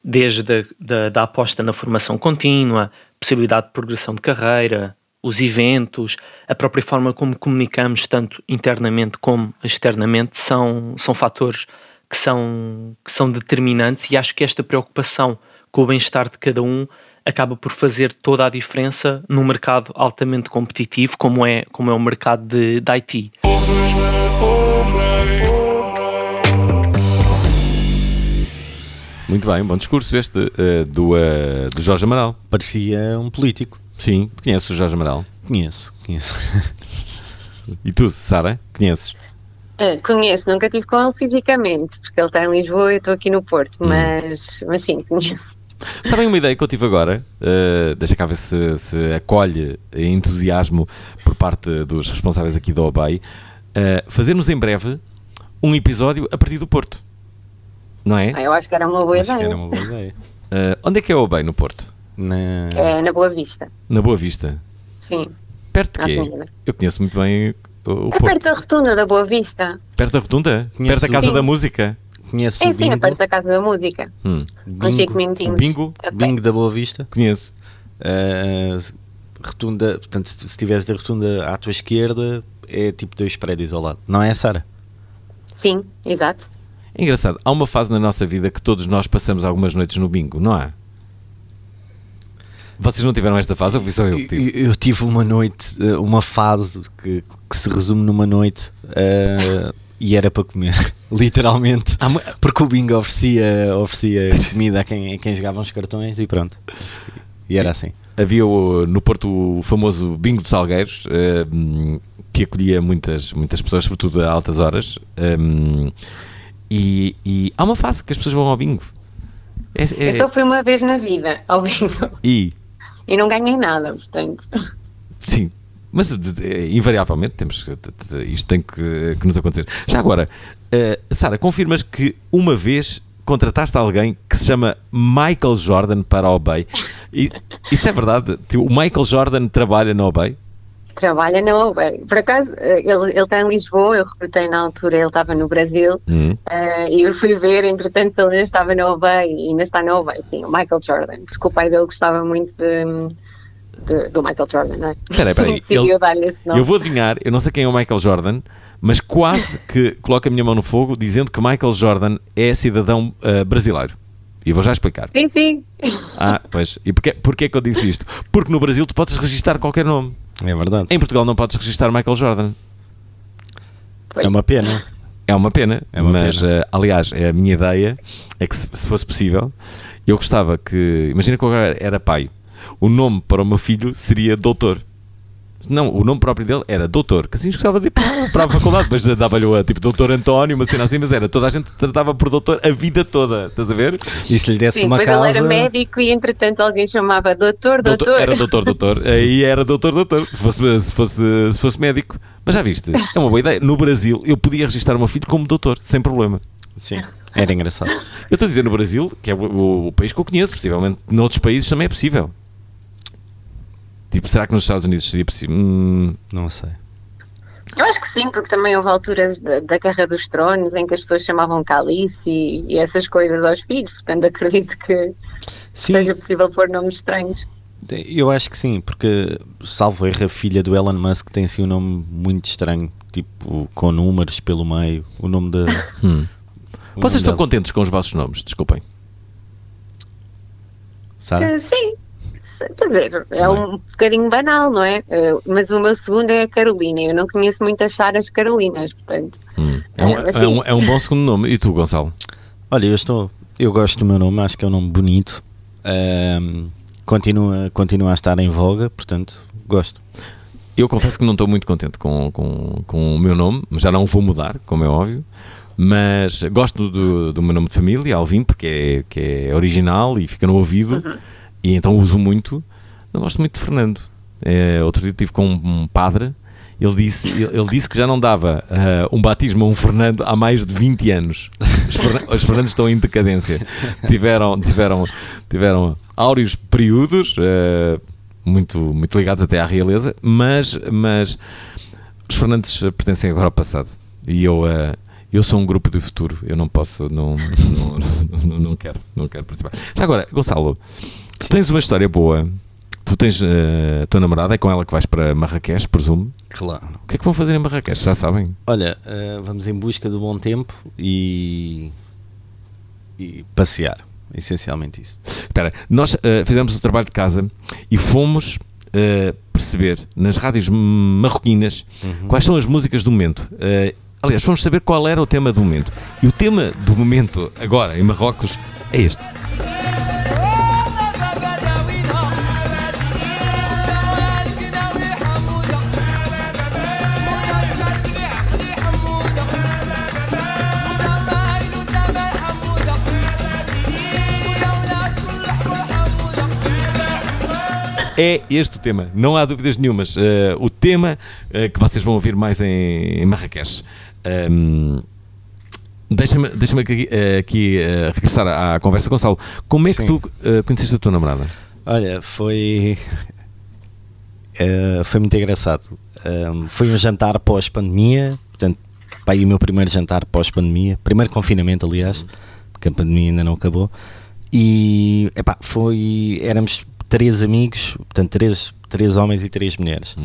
desde a, da, aposta na formação contínua, possibilidade de progressão de carreira, os eventos, a própria forma como comunicamos, tanto internamente como externamente, são, são fatores que são, que são determinantes e acho que esta preocupação com o bem-estar de cada um acaba por fazer toda a diferença num mercado altamente competitivo como é, como é o mercado de, de IT. Muito bem, bom discurso este uh, do, uh, do Jorge Amaral. Parecia um político. Sim, conheces o Jorge Amaral? Conheço, conheço. e tu, Sara, conheces? Uh, conheço, nunca estive com ele fisicamente, porque ele está em Lisboa e eu estou aqui no Porto, hum. mas, mas sim, conheço. Sabem uma ideia que eu tive agora? Uh, deixa cá ver se, se acolhe entusiasmo por parte dos responsáveis aqui da OBEI. Uh, fazermos em breve um episódio a partir do Porto. Não é? Ah, eu acho que era uma boa Acho ideia. que era uma boa ideia. Uh, onde é que é a OBEI no Porto? Na... É na Boa Vista. Na Boa Vista? Sim. Perto de quê? sim. Eu conheço muito bem o, o É Porto. perto da rotunda da Boa Vista. Perto da Rotunda? Conheço Perto da Casa o- da Música? Conheço É o sim, é bingo, perto da Casa da Música. Hum. Uns 5 minutinhos. Bingo? a pé. bingo da Boa Vista. Conheço. Uh, rotunda, portanto, se se estiveres da rotunda à tua esquerda, é tipo dois prédios ao lado. Não é, Sara? Sim, exato. É engraçado, há uma fase na nossa vida que todos nós passamos algumas noites no bingo, não há? Vocês não tiveram esta fase ou fui só eu que tive? Eu, eu tive uma noite, uh, uma fase que, que se resume numa noite uh, e era para comer, literalmente. Porque o bingo oferecia, oferecia comida a quem, a quem jogava os cartões e pronto. E era assim. Havia o- no Porto o famoso bingo dos Salgueiros, eh, que acolhia muitas, muitas pessoas, sobretudo a altas horas. eh, e, e há uma fase que as pessoas vão ao bingo. É- é- Eu só fui uma vez na vida ao bingo e, e não ganhei nada, portanto. sim, mas de- invariavelmente temos isto tem que, que nos acontecer. Já agora, eh, Sara, confirmas que uma vez contrataste alguém que se chama Michael Jordan para a OBEI? E, isso é verdade? Tipo, O Michael Jordan trabalha na OBEI? Trabalha na OBEI. Por acaso, eh, ele, ele está em Lisboa, eu recrutei na altura, ele estava no Brasil, Hum. eh, e eu fui ver, entretanto, ele ainda estava na OBEI, e ainda está na OBEI, sim, o Michael Jordan, porque o pai dele gostava muito de, de- do Michael Jordan, não é? Espera aí, espera aí. Decidiu Ele-. Eu vou adivinhar, eu não sei quem é o Michael Jordan, mas quase que coloco a minha mão no fogo dizendo que Michael Jordan é cidadão ah, brasileiro. E vou já explicar. Sim, sim. Ah, pois. E porquê, porquê que eu disse isto? Porque no Brasil tu podes registrar qualquer nome. É verdade. Em Portugal não podes registrar Michael Jordan. Pois. É uma pena. É uma pena, É uma mas pena. ah, aliás, a minha ideia é que se, se fosse possível, eu gostava que. Imagina que eu agora era pai. O nome para o meu filho seria Doutor. Não, o nome próprio dele era Doutor, que assim gostava de ir para, para a faculdade, depois dava-lhe a tipo Doutor António, uma cena assim, mas era toda a gente tratava por Doutor a vida toda, estás a ver? E se lhe desse Sim, uma depois ele casa. era médico e entretanto alguém chamava doutor, doutor. Doutor- era Doutor Doutor, aí era Doutor Doutor, se fosse, se, fosse, se fosse médico. Mas já viste, é uma boa ideia. No Brasil eu podia registrar o meu filho como Doutor, sem problema. Sim, era engraçado. Eu estou a dizer no Brasil, que é o, o- o país que eu conheço, possivelmente noutros países também é possível. Tipo, será que nos Estados Unidos seria possível? Hum, Não sei. Eu acho que sim, porque também houve alturas da, da Guerra dos Tronos em que as pessoas chamavam Calice e, e essas coisas aos filhos, portanto acredito que Sim, seja possível pôr nomes estranhos. eu acho que sim, porque salvo erro, a filha do Elon Musk tem assim um nome muito estranho, tipo com números pelo meio. O nome da. hum. o Vocês nome estão dela. contentes com os vossos nomes? Desculpem. Sara? Eh, sim, quer dizer, é um bocadinho banal, não é? Eh, mas o meu segundo é a Carolina. Eu não conheço muitas Saras Carolinas, portanto. Hum. É, um, É, mas é, um, é um bom segundo nome. E tu, Gonçalo? Olha, eu estou. Eu gosto do meu nome, acho que é um nome bonito. Ahm, continua, continua a estar em voga, portanto, gosto. Eu confesso que não estou muito contente com, com, com o meu nome, mas já não o vou mudar, como é óbvio. Mas gosto do, do meu nome de família, Alvin, porque é, que é original e fica no ouvido, e então uso muito. Não gosto muito de Fernando. É, outro dia estive com um, um padre, ele disse, ele, disse que já não dava ah, um batismo a um Fernando há mais de 20 anos. Os, Fernan- os estão em decadência. Tiveram, tiveram, tiveram áureos períodos. ah, muito, muito ligados até à realeza, mas, mas os Fernandes eh, pertencem agora ao passado e eu, eh, eu sou um grupo do futuro, eu não posso, não, não, não, não quero, não quero participar. Já agora, Gonçalo, tu tens uma história boa, tu tens eh, a tua namorada, é com ela que vais para Marrakech, presumo. Claro. O que é que vão fazer em Marrakech? Já sabem? Olha, eh, vamos em busca do bom tempo e, e passear. Essencialmente isso. Espera, nós eh, fizemos o trabalho de casa e fomos perceber nas rádios marroquinas quais são as músicas do momento. Aliás, fomos saber qual era o tema do momento. E o tema do momento, agora, em Marrocos, é este. É este o tema, não há dúvidas nenhumas. Eh, o tema eh, que vocês vão ouvir mais em, em Marrakech. Ahm, Deixa-me deixa aqui, eh, aqui, eh, regressar à conversa, Gonçalo. Como é que Sim. tu eh, conheceste a tua namorada? Olha, foi. eh, foi muito engraçado. Um, foi um jantar pós-pandemia, portanto, pá, aí o meu primeiro jantar pós-pandemia, primeiro confinamento, aliás, porque a pandemia ainda não acabou. E epá, foi. Éramos três amigos, portanto, três, três homens e três mulheres.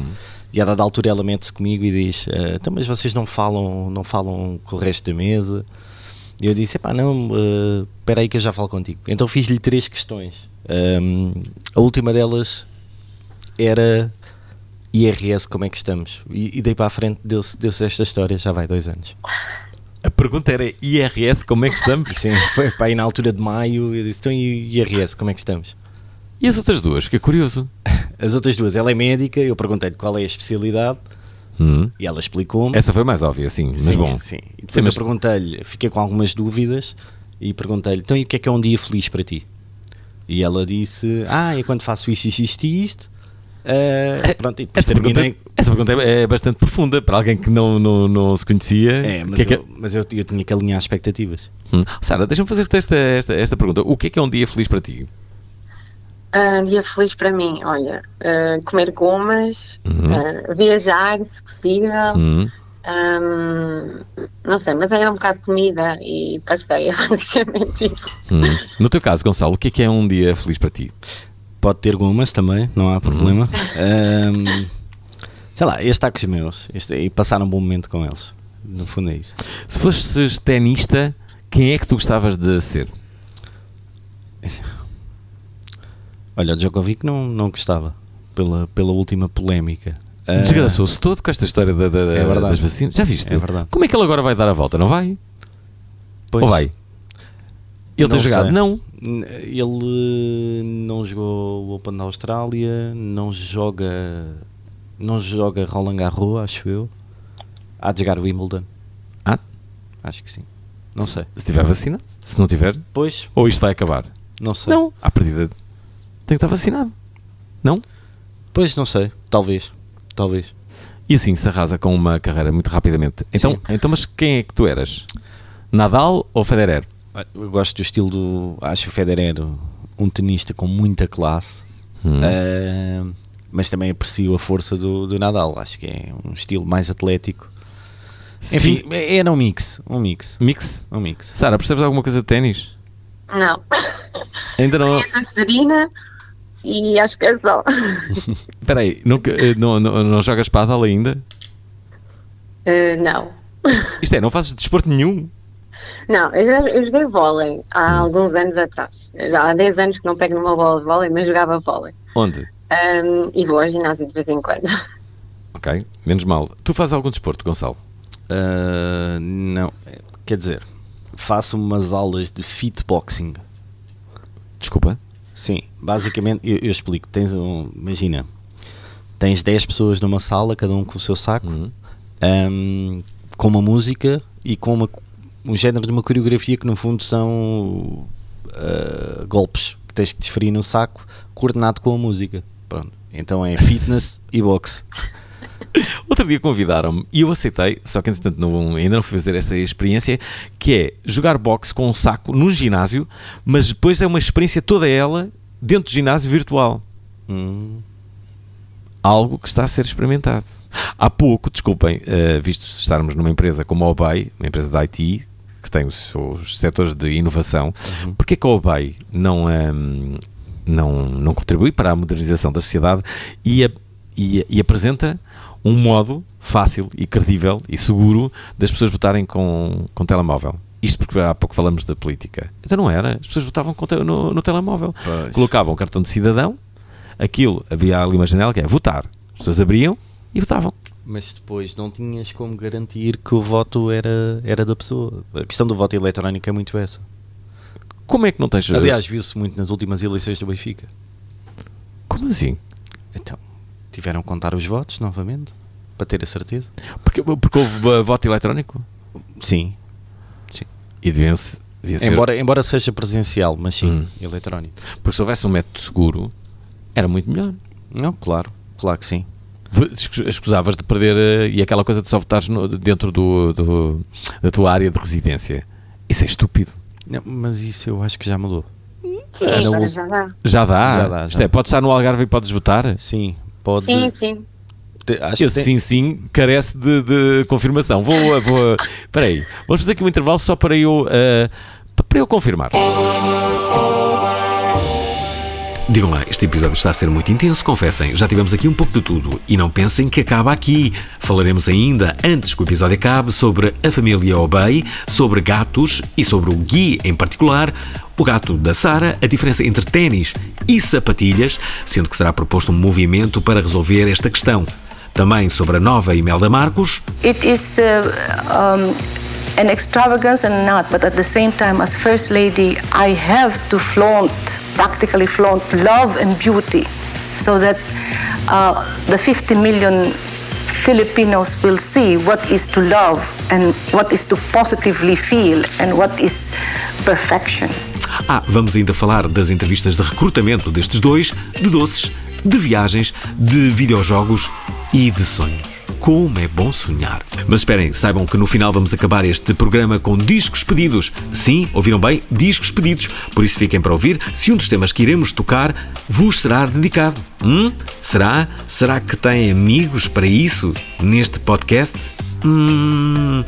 E a dada altura ela mete-se comigo e diz: "Ah, Então, mas vocês não falam, não falam com o resto da mesa? E eu disse: Epá, não, eh, espera aí que eu já falo contigo. Então fiz-lhe três questões. Ahm, a última delas era IRS, como é que estamos? E, e daí para a frente deu-se deu esta história, já vai dois anos. A pergunta era IRS, como é que estamos? Sim, foi para aí na altura de maio, eu disse: Então, IRS, como é que estamos? E as outras duas? Fiquei curioso. As outras duas, ela é médica, eu perguntei-lhe qual é a especialidade Hum. e ela explicou-me. Essa foi mais óbvia, sim, mas sim, bom. Sim. E depois Sim, mas- eu perguntei-lhe, fiquei com algumas dúvidas e perguntei-lhe, então e o que é que é um dia feliz para ti? E ela disse, ah, é quando faço isto, isto, isto e isto. Ah, pronto, e Essa pergunta, terminei. essa pergunta é é bastante profunda para alguém que não, não, não se conhecia. É, mas, Que é que- eu, mas eu, eu tinha que alinhar expectativas. Hum. Sara, deixa-me fazer-te esta, esta, esta pergunta. O que é que é um dia feliz para ti? Ah, dia feliz para mim, olha, ah, comer gomas, ah, viajar, se possível, Hum. ahm, não sei, mas é um bocado de comida e passeio, basicamente. isso. Hum. No teu caso, Gonçalo, o que é que é um dia feliz para ti? Pode ter gomas também, não há problema. Ahm, sei lá, este está com os meus este, e passar um bom momento com eles. No fundo é isso. Se fosses tenista, quem é que tu gostavas de ser? Olha, o Djokovic não, não gostava pela, pela última polémica. Ah, Desgraçou-se todo com esta história da, da- É verdade. das vacinas. Já viste? É verdade. Como é que ele agora vai dar a volta? Não vai? pois, Ou vai? Ele tem Não jogado? sei. Não. Ele não jogou o Open da Austrália, não joga não joga Roland Garros, acho eu. Há de jogar Wimbledon, Ah, acho que sim. Não sei. se tiver vacina. Se não tiver, Pois, ou isto vai acabar? não sei. Não. À partida tem que estar vacinado. Não? Pois, não sei. Talvez. Talvez. E assim se arrasa com uma carreira muito rapidamente. Então, Sim. então mas quem é que tu eras? Nadal ou Federer? Eu gosto do estilo do. Acho o Federer um tenista com muita classe. Hum. Ah, mas também aprecio a força do, do Nadal. Acho que é um estilo mais atlético. Enfim, Sim. era um mix. Um mix. Mix? Um mix. Sara, percebes alguma coisa de ténis? Não, Ainda não. conheço a Serena e acho que é só. Espera aí, nunca- eh, não, não, não jogas paddle ainda? Ah, não. Isto é, não fazes desporto nenhum? Não, eu, já, eu joguei vôlei há alguns anos atrás. Já há 10 anos que não pego numa bola de vôlei, mas jogava vôlei. Onde? Ahm, e vou ao ginásio de vez em quando. Ok, menos mal. Tu fazes algum desporto, Gonçalo? Ah, não, quer dizer, faço umas aulas de fitboxing. Desculpa. Sim, basicamente, eu, eu explico. Tens um, imagina, tens 10 pessoas numa sala, cada um com o seu saco, um, com uma música e com uma, um género de uma coreografia que no fundo são uh, golpes que tens que desferir no saco, coordenado com a música. Pronto. Então é fitness e boxe. Outro dia convidaram-me e eu aceitei, só que entretanto não, ainda não fui fazer essa experiência, que é jogar boxe com um saco num ginásio, mas depois é uma experiência toda ela dentro do ginásio virtual. Hum. Algo que está a ser experimentado. Há pouco, desculpem, uh, visto estarmos numa empresa como a Obey, uma empresa de IT, que tem os seus setores de inovação, Uhum. porque é que a Obey não, hum, não, não contribui para a modernização da sociedade e, a- e, e apresenta um modo fácil e credível e seguro das pessoas votarem com, com telemóvel? Isto porque há pouco falamos da política. Então não era. As pessoas votavam no, no telemóvel. Pois. Colocavam o cartão de cidadão, aquilo, havia ali uma janela que é votar. As pessoas abriam e votavam. Mas depois não tinhas como garantir que o voto era, era da pessoa. A questão do voto eletrónico é muito essa. Como é que não tens. Aliás, viu-se muito nas últimas eleições do Benfica. como assim? Então, tiveram que contar os votos novamente, para ter a certeza. Porque, porque houve uh, voto eletrónico? Sim. E deviam -se, devia ser. Embora, embora seja presencial, mas sim, Hum. eletrónico. Porque se houvesse um método seguro, era muito melhor. Não, claro, claro que sim. Escu- Escusavas de perder uh, e aquela coisa de só votares no- dentro do, do- da tua área de residência. Isso é estúpido. Não, mas isso eu acho que já mudou. Sim, já dá. Já dá. Já dá, Isto já. é, podes estar no Algarve e podes votar? Sim, pode. Sim, sim. acho que Esse sim, sim, carece de, de confirmação. Vou. vou Espera aí. Vamos fazer aqui um intervalo só para eu. uh, para eu confirmar. Digam lá, este episódio está a ser muito intenso, confessem. Já tivemos aqui um pouco de tudo. E não pensem que acaba aqui. Falaremos ainda, antes que o episódio acabe, sobre a família Obey, sobre gatos e sobre o Gui em particular, o gato da Sara, a diferença entre ténis e sapatilhas, sendo que será proposto um movimento para resolver esta questão. Também sobre a nova Imelda Marcos, It is uh, um, an extravagance and not, but at the same time, as First Lady, I have to flaunt, practically flaunt love and beauty so that uh, the 50 million Filipinos will see what is to love and what is to positively feel and what is perfection. Ah, vamos ainda falar das entrevistas de recrutamento destes dois, de doces, de viagens, de videojogos e de sonhos. Como é bom sonhar. Mas esperem, saibam que no final vamos acabar este programa com discos pedidos. Sim, ouviram bem? Discos pedidos. Por isso fiquem para ouvir se um dos temas que iremos tocar vos será dedicado. Hum? Será? Será que têm amigos para isso neste podcast? Hum,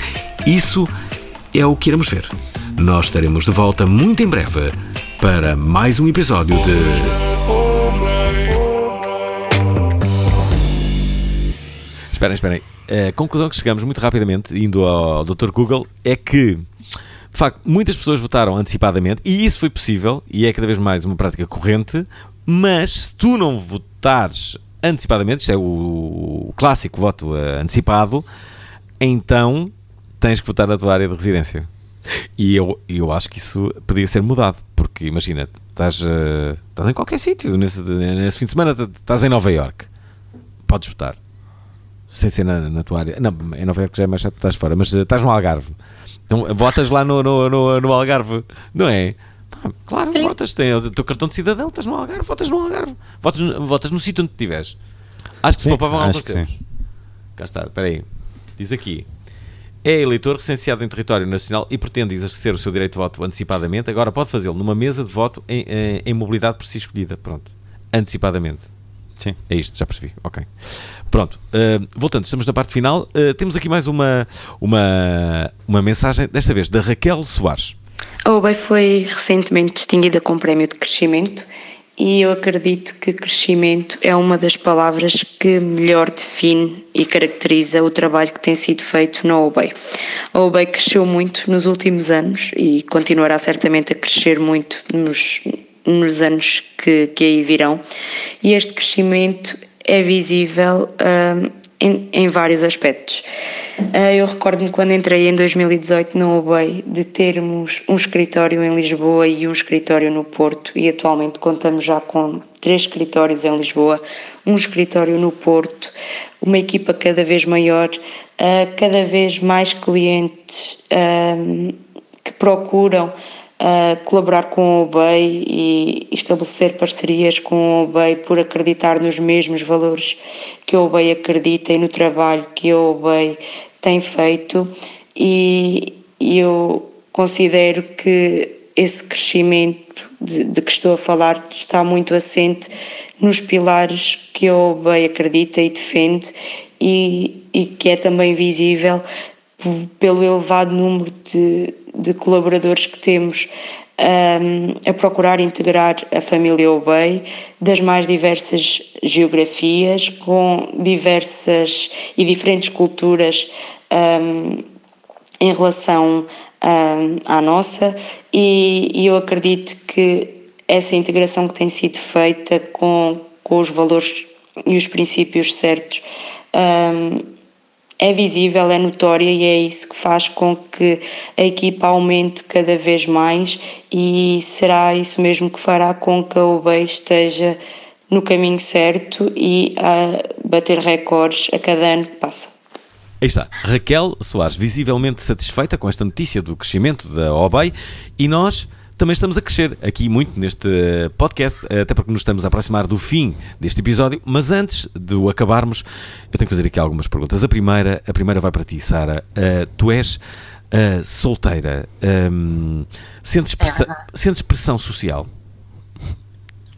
isso é o que iremos ver. Nós estaremos de volta muito em breve para mais um episódio de. Esperem, esperem. A conclusão que chegamos muito rapidamente, indo ao Dr. Google, é que, de facto, muitas pessoas votaram antecipadamente e isso foi possível e é cada vez mais uma prática corrente. Mas se tu não votares antecipadamente, isto é o, clássico voto eh, antecipado, então tens que votar na tua área de residência. E eu, eu acho que isso podia ser mudado, porque imagina, estás, eh, estás em qualquer sítio, nesse, nesse fim de semana estás em Nova York, podes votar sem ser na, na tua área. Não, em Nova Iorque já é mais chato, estás fora, mas eh, estás no Algarve. Então votas lá no, no, no, no Algarve, não é? Pá, claro, Sim. votas, tem o teu cartão de cidadão, estás no Algarve, votas no Algarve. Votas, no- votas no sítio onde estiveres. Acho que se Sim, poupavam acho alguns que tempos. Cá está, espera aí. Diz aqui. É eleitor recenseado em território nacional e pretende exercer o seu direito de voto antecipadamente, agora pode fazê-lo numa mesa de voto em, em, em mobilidade por si escolhida. Pronto. Antecipadamente. Sim. É isto, já percebi. Ok. Pronto. uh, voltando, estamos na parte final. Uh, temos aqui mais uma, uma, uma mensagem, desta vez da Raquel Soares. A UBEI foi recentemente distinguida com o Prémio de Crescimento e eu acredito que crescimento é uma das palavras que melhor define e caracteriza o trabalho que tem sido feito na UBEI. A UBEI cresceu muito nos últimos anos e continuará certamente a crescer muito nos, nos anos que, que aí virão e este crescimento é visível hum, em, em vários aspectos. Uh, eu recordo-me quando entrei em 2018 na UBEI de termos um escritório em Lisboa e um escritório no Porto e atualmente contamos já com três escritórios em Lisboa, um escritório no Porto, uma equipa cada vez maior, uh, cada vez mais clientes uh, que procuram uh, colaborar com a OBEI e estabelecer parcerias com a OBEI por acreditar nos mesmos valores que a OBEI acredita e no trabalho que a OBEI tem feito. E eu considero que esse crescimento de, de, que estou a falar está muito assente nos pilares que a OBEI acredita e defende e, e que é também visível pelo elevado número de, de colaboradores que temos um, a procurar integrar a família Obey das mais diversas geografias, com diversas e diferentes culturas um, em relação um, à nossa, e, e, eu acredito que essa integração que tem sido feita com, com os valores e os princípios certos é visível, é notória e é isso que faz com que a equipa aumente cada vez mais e será isso mesmo que fará com que a UBEI esteja no caminho certo e a bater recordes a cada ano que passa. Aí está, Raquel Soares, visivelmente satisfeita com esta notícia do crescimento da OBEI e nós também estamos a crescer aqui muito neste podcast, até porque nos estamos a aproximar do fim deste episódio. Mas antes de o acabarmos, eu tenho que fazer aqui algumas perguntas. A primeira, a primeira vai para ti, Sara. Uh, tu és uh, solteira. Um, sentes, pressão, é sentes pressão social?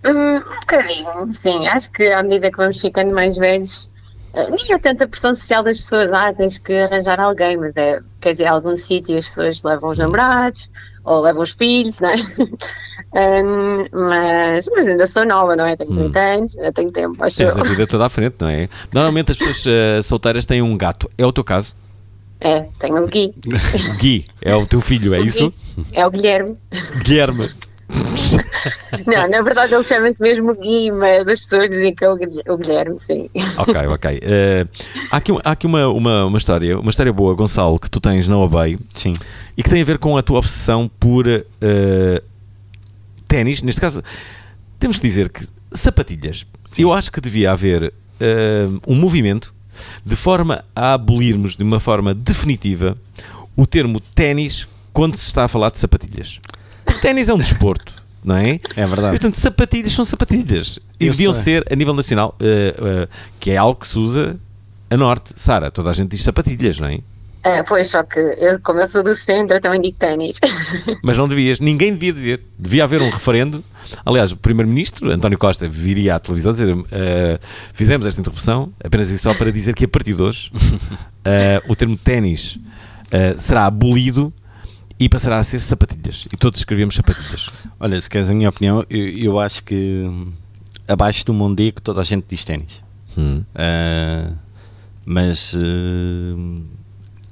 Um, um bocadinho, sim. Acho que à medida que vamos ficando mais velhos, nem é tanta pressão social das pessoas, ah, tens que arranjar alguém, mas é, quer dizer, algum sítio as pessoas levam os namorados ou levo os filhos, não é? um, mas, mas ainda sou nova, não é? Tenho 30 hum. anos, ainda tenho tempo. Acho Tens eu. a vida toda à frente, não é? Normalmente as pessoas uh, solteiras têm um gato. É o teu caso? É, tenho o Gui. Gui, é o teu filho, é o isso? Gui. É o Guilherme. Guilherme. Não, na verdade ele chama-se mesmo Gui, mas as pessoas dizem que é o Guilherme, sim. Ok, ok. Uh, há aqui, há aqui uma, uma, uma, história, uma história boa, Gonçalo, que tu tens na Obey. Sim. E que tem a ver com a tua obsessão por uh, ténis. Neste caso, temos que dizer que sapatilhas. Sim. Eu acho que devia haver uh, um movimento de forma a abolirmos de uma forma definitiva o termo ténis quando se está a falar de sapatilhas. Ténis é um desporto, não é? É verdade. Portanto, sapatilhas são sapatilhas. E eu deviam sei. ser, a nível nacional, uh, uh, que é algo que se usa a norte. Sara, toda a gente diz sapatilhas, não é? É, pois, só que eu, como eu sou do centro, eu também digo ténis. Mas não devias, ninguém devia dizer. Devia haver um referendo. Aliás, o Primeiro-Ministro, António Costa, viria à televisão dizer: uh, fizemos esta interrupção apenas e só para dizer que a partir de hoje uh, o termo ténis uh, será abolido e passará a ser sapatilhas. E todos escrevíamos sapatilhas. Olha, se queres a minha opinião, eu, eu acho que abaixo do Mondego toda a gente diz ténis. Hum. Uh, mas uh,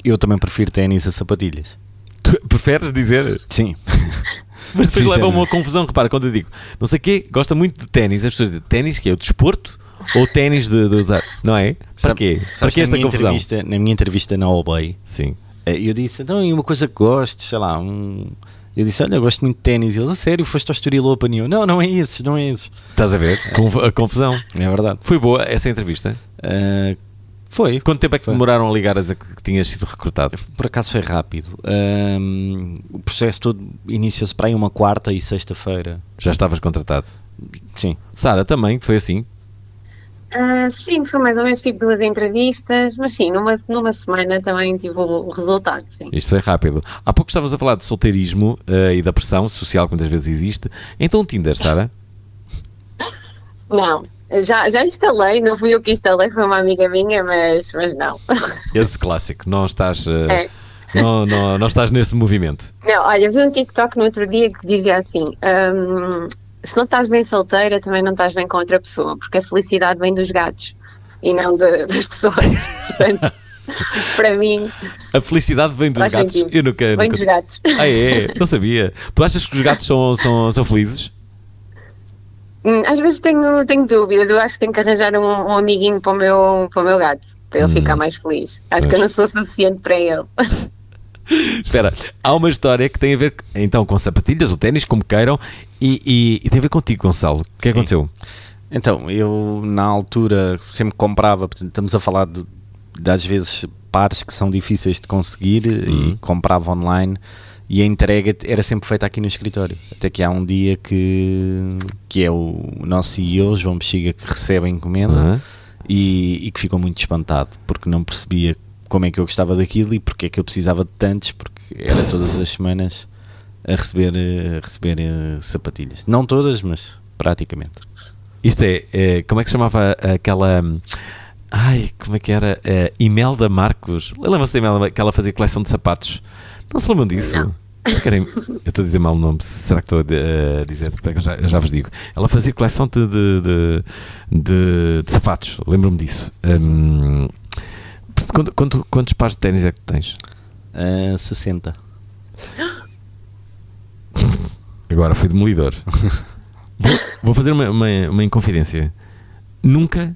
eu também prefiro ténis a sapatilhas. Tu preferes dizer? Sim. Mas depois leva a uma confusão, repara, quando eu digo não sei o quê, gosta muito de ténis, as pessoas dizem ténis que é o desporto ou ténis de, de usar, não é? Para Sabe, quê? Para que esta confusão? na minha entrevista na Obey, Sim. Eh, eu disse, então, e uma coisa que gosto, sei lá, um... Eu disse, olha, eu gosto muito de ténis. E eles, a sério, foste ao Estoril Open? E eu, não, não é esses, não é esses. Estás a ver? A confusão. É verdade. Foi boa essa entrevista? Uh, foi. Quanto tempo é que foi. demoraram a ligar a dizer que tinhas sido recrutado? Por acaso foi rápido. Um, o processo todo iniciou-se para aí uma quarta e sexta-feira. Já estavas contratado? Sim. Sara, também foi assim? Uh, sim, foi mais ou menos tipo duas entrevistas, mas sim, numa, numa semana também tive o, resultado. Sim. Isto foi rápido. Há pouco estavas a falar de solteirismo uh, e da pressão social que muitas vezes existe. Então, o Tinder, Sara? Não, já, já instalei, não fui eu que instalei, foi uma amiga minha, mas, mas não. Esse clássico, não estás. Uh, é. não, não, não estás nesse movimento. Não, olha, vi um TikTok no outro dia que dizia assim: um, se não estás bem solteira, também não estás bem com outra pessoa, porque a felicidade vem dos gatos e não de, das pessoas. Portanto, para mim. A felicidade vem dos gatos. Sentido. Eu nunca. Vem nunca... dos gatos. Ah, é? Não sabia. Tu achas que os gatos são, são, são felizes? Hum, às vezes tenho, tenho dúvidas. Eu acho que tenho que arranjar um, um amiguinho para o, meu, para o meu gato. para ele Hum. ficar mais feliz. Acho que Pois. eu não sou suficiente para ele. Espera, há uma história que tem a ver então com sapatilhas ou ténis, como queiram, e, e- e tem a ver contigo, Gonçalo. O que Sim. aconteceu? Então, eu na altura sempre comprava, portanto, estamos a falar de, de às vezes pares que são difíceis de conseguir e comprava online e a entrega era sempre feita aqui no escritório. Até que há um dia que, que é o nosso CEO, João Bexiga, que recebe a encomenda Uhum. e, e que ficou muito espantado porque não percebia como é que eu gostava daquilo e porque é que eu precisava de tantos, porque era todas as semanas a receber, eh, a receber eh, sapatilhas. Não todas, mas praticamente. Isto é, é, como é que se chamava aquela. hum, Ai, como é que era? É, Imelda Marcos. Lembra-se da Imelda que ela fazia coleção de sapatos? Não se lembram disso? Acho que era Im- Eu estou a dizer mal o nome. Será que estou a di- a dizer? Eu já, eu já vos digo. Ela fazia coleção de, de, de, de- de sapatos. Lembro-me disso. Hum, quanto- quanto- quantos pares de ténis é que tu tens? Ah, 60. Agora foi demolidor. vou, vou fazer uma, uma, uma inconfidência. Nunca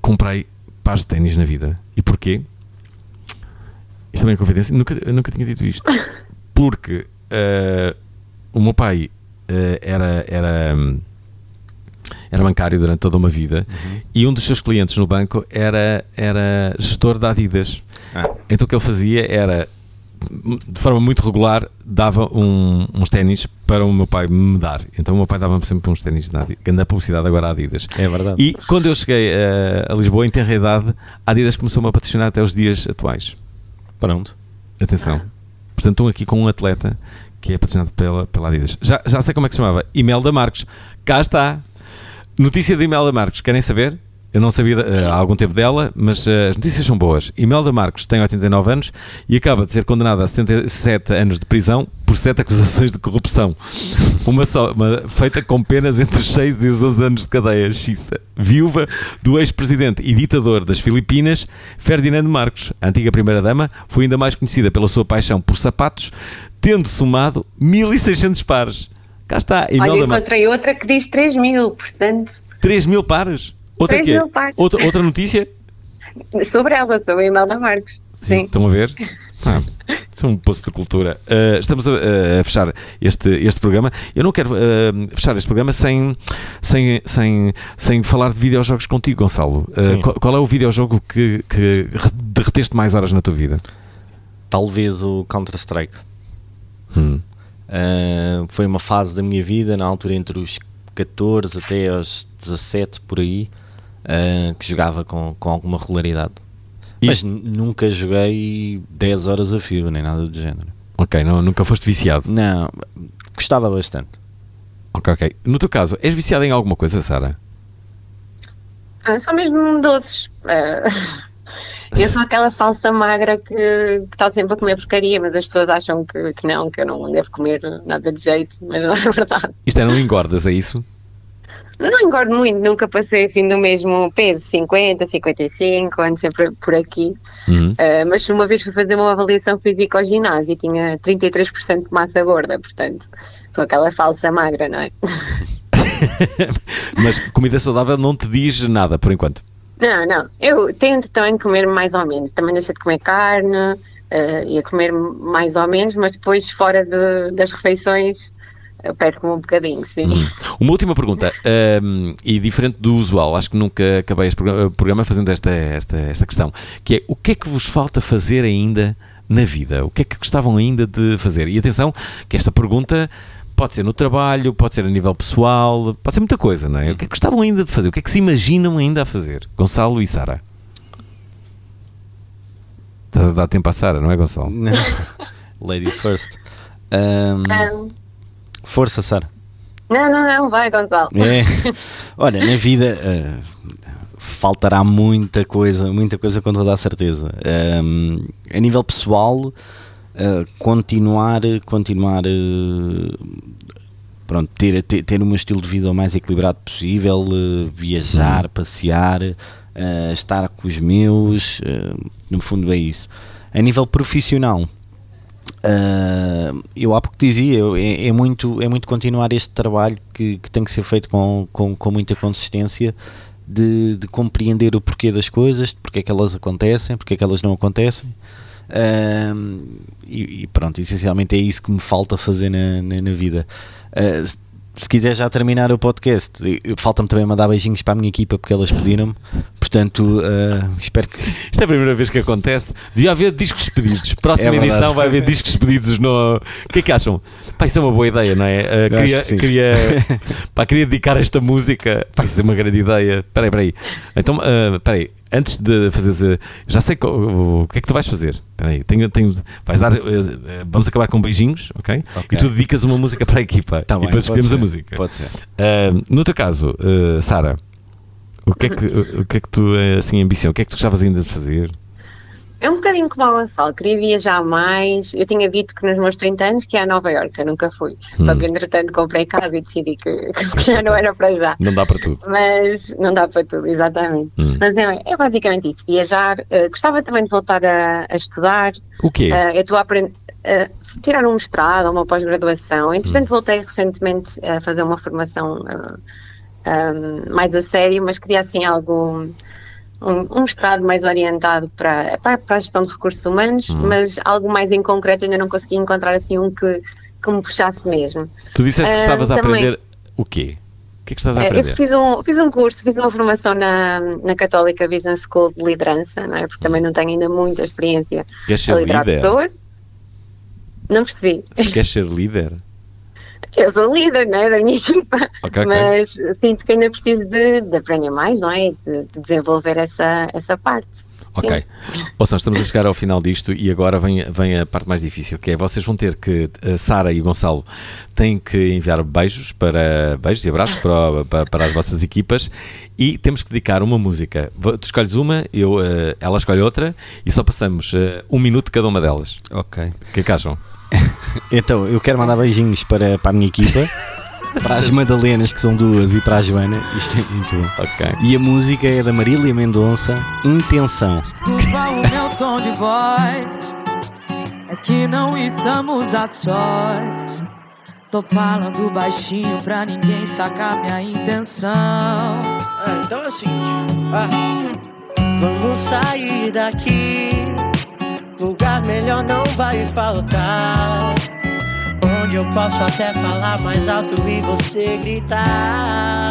comprei pares de ténis na vida. E porquê? Isto é uma inconfidência. Nunca, eu nunca tinha dito isto. Porque eh, o meu pai eh, era, era, era bancário durante toda uma vida e um dos seus clientes no banco era, era gestor da Adidas. Ah. Então o que ele fazia era de forma muito regular dava um- uns ténis para o meu pai me dar. Então o meu pai dava-me sempre uns ténis da Adidas. Grande publicidade agora à Adidas. É verdade. E quando eu cheguei eh, a Lisboa, em tenra idade, a Adidas começou-me a patrocinar até os dias atuais. Pronto. Atenção. Portanto, estou aqui com um atleta que é patrocinado pela, pela Adidas. Já, já sei como é que se chamava. Imelda Marcos. Cá está. Notícia de Imelda Marcos. Querem saber? Eu não sabia eh, há algum tempo dela, mas eh, as notícias são boas. Imelda Marcos tem 89 anos e acaba de ser condenada a 77 anos de prisão por sete acusações de corrupção. Uma só, uma, feita com penas entre os 6 e os 11 anos de cadeia. Xissa. Viúva do ex-presidente e ditador das Filipinas, Ferdinando Marcos. A antiga primeira-dama foi ainda mais conhecida pela sua paixão por sapatos, tendo somado 1600 pares. Cá está, Olha, Imelda Marcos. encontrei outra que diz 3 mil, portanto, 3 mil pares? Outra 3 quê? mil pares. Outra, outra notícia? sobre ela, a Imelda Marques. Sim. Estão a ver? Ah, isso é um poço de cultura. Uh, estamos a, a fechar este, este programa. Eu não quero uh, fechar este programa sem, sem, sem, sem falar de videojogos contigo, Gonçalo. Uh, Sim. qual, qual é o videojogo que, que re- derreteste mais horas na tua vida? Talvez o Counter-Strike. Hum. Foi uma fase da minha vida, na altura entre os 14 até aos 17 por aí, ah, que jogava com, com alguma regularidade. Mas n- nunca joguei 10 horas a fio, nem nada do género. Ok, não, nunca foste viciado. Não, gostava bastante. Ok, ok. No teu caso, és viciado em alguma coisa, Sara? Ah, só mesmo doces. Ah, eu sou aquela falsa magra que que está sempre a comer porcaria, mas as pessoas acham que, que não, que eu não devo comer nada de jeito, mas não é verdade. Isto é, não engordas, é isso? Não engordo muito, nunca passei assim do mesmo peso, 50, 55, ando sempre por aqui. Uhum. Ah, mas uma vez fui fazer uma avaliação física ao ginásio e tinha 33% de massa gorda, portanto, sou aquela falsa magra, não é? Mas comida saudável não te diz nada, por enquanto. Não, não. Eu tento também comer mais ou menos. Também deixei de comer carne e a comer mais ou menos, mas depois fora de- das refeições perco-me um bocadinho, sim. Uma última pergunta, ahm, e diferente do usual, acho que nunca acabei este programa- fazendo esta, esta, esta questão, que é o que é que vos falta fazer ainda na vida? O que é que gostavam ainda de fazer? E atenção, que esta pergunta pode ser no trabalho, pode ser a nível pessoal, pode ser muita coisa, não é? O que é que gostavam ainda de fazer? O que é que se imaginam ainda a fazer? Gonçalo e Sara. Está a dar tempo à Sara, não é, Gonçalo? Ladies first. Ahm, Não, força, Sara. não, não, não, vai, Gonçalo. É. Olha, na vida ah, faltará muita coisa, muita coisa com toda a certeza. Ahm, a nível pessoal, ah, continuar, continuar, ah, pronto, ter, ter, ter meu estilo de vida o mais equilibrado possível, viajar, passear, estar com os meus, no fundo é isso. A nível profissional, ah, eu há pouco dizia, é, é muito, é muito continuar este trabalho que, que tem que ser feito com, com, com muita consistência de, de compreender o porquê das coisas, porque é que elas acontecem, porque é que elas não acontecem. Ahm, e, e pronto, essencialmente é isso que me falta fazer na, na, na vida. Ah, se- se quiser já terminar o podcast, falta-me também mandar beijinhos para a minha equipa porque elas pediram-me. Portanto, ah, espero que. Isto é a primeira vez que acontece. Devia haver discos pedidos. Próxima É edição vai haver discos pedidos no. O que é que acham? Pá, isso é uma boa ideia, não é? Uh, queria, que queria, pá, queria dedicar esta música. Pá, isso é uma grande ideia. Espera aí, espera aí. Então, uh, espera aí. Antes de fazer. Já sei o, que é que tu vais fazer. Espera aí. Tenho, tenho, vais dar. uh, uh, vamos acabar com beijinhos, ok? E tu dedicas uma música para a equipa. Tá e bem, depois escolhemos a ser, música. pode ser. Uh, no teu caso, uh, Sara, o que é que, o, que é que tu assim ambição? O que é que tu gostavas ainda de fazer? É um bocadinho como o Gonçalo, queria viajar mais. Eu tinha dito que nos meus 30 anos que ia a Nova Iorque, eu nunca fui. Só que entretanto comprei casa e decidi que, que já não era para já. Não dá para tudo. Mas não dá para tudo, exatamente. Hum. Mas é, é basicamente isso: viajar. Eh, gostava também de voltar a, a estudar. O quê? Eh, eu estou a aprender. tirar um mestrado ou uma pós-graduação. Entretanto, voltei recentemente a fazer uma formação eh, um, mais a sério, mas queria assim algo. Um, um mestrado mais orientado para, para, para a gestão de recursos humanos, Hum. mas algo mais em concreto ainda não consegui encontrar assim um que, que me puxasse mesmo. Tu disseste que Ah, estavas a também- aprender o quê? O que é que estás a Eh, aprender? Eu fiz um, fiz um curso, fiz uma formação na, na Católica Business School de liderança, não é? Porque também não tenho ainda muita experiência Queres ser a liderar líder? pessoas. Não percebi. Se queres ser líder? Eu sou líder, não é? Da minha equipa. Ok, ok. Mas sinto que ainda preciso de, de aprender mais, não é? De, de desenvolver essa, essa parte. Ok. Ouçam, estamos a chegar ao final disto e agora vem, vem a parte mais difícil, que é vocês vão ter que, a Sara e o Gonçalo têm que enviar beijos para beijos e abraços para, para, para as vossas equipas e temos que dedicar uma música. Tu escolhes uma, eu, eh, ela escolhe outra e só passamos eh, um minuto cada uma delas. Ok. O que é que acham? Então, eu quero mandar beijinhos para, para a minha equipa, para as Madalenas, que são duas, e para a Joana. Isto é muito bom. Ok. E a música é da Marília Mendonça, Intenção. Desculpa o meu tom de voz. É que não estamos a sós. Tô falando baixinho pra ninguém sacar minha intenção. Ah, então é o seguinte. ah, vamos sair daqui. Lugar melhor não vai faltar. Onde eu posso até falar mais alto e você gritar.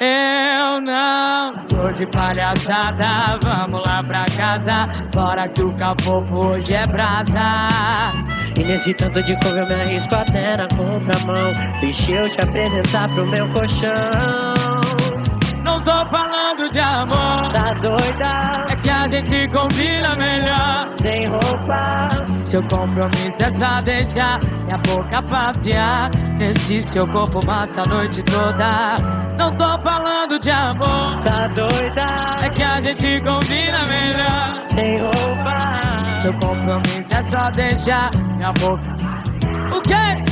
Eu não tô de palhaçada, vamos lá pra casa. Bora que o cafofo hoje é brasa. E nesse tanto de couve eu me arrisco até na contramão. Deixa eu te apresentar pro meu colchão. Não tô falando de amor, Tá doida? é que a gente combina melhor. Sem roupa. Seu compromisso é só deixar minha boca passear nesse seu corpo massa a noite toda. Não tô falando de amor, Tá doida? é que a gente combina melhor. Sem roupa. Seu compromisso é só deixar minha boca. O quê?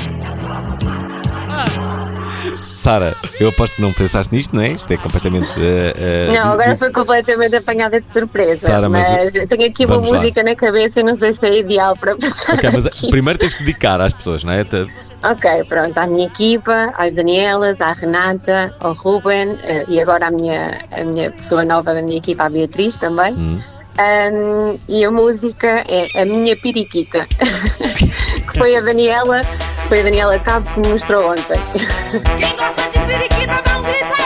Sara, eu aposto que não pensaste nisto, não é? Isto é completamente. eh, eh, Não, agora foi completamente apanhada de surpresa. Sara, mas- mas tenho aqui uma vamos lá. música na cabeça e não sei se é ideal para passar. Ok, mas aqui. primeiro tens que dedicar às pessoas, não é? Ok, pronto, à minha equipa, às Danielas, à Renata, ao Ruben eh, e agora à minha, a minha pessoa nova da minha equipa, a Beatriz também. Hum. Ahm, e a música é a minha periquita, que foi a Daniela, foi a Daniela Cabo que me mostrou ontem. Quem gosta de periquita, dá um grito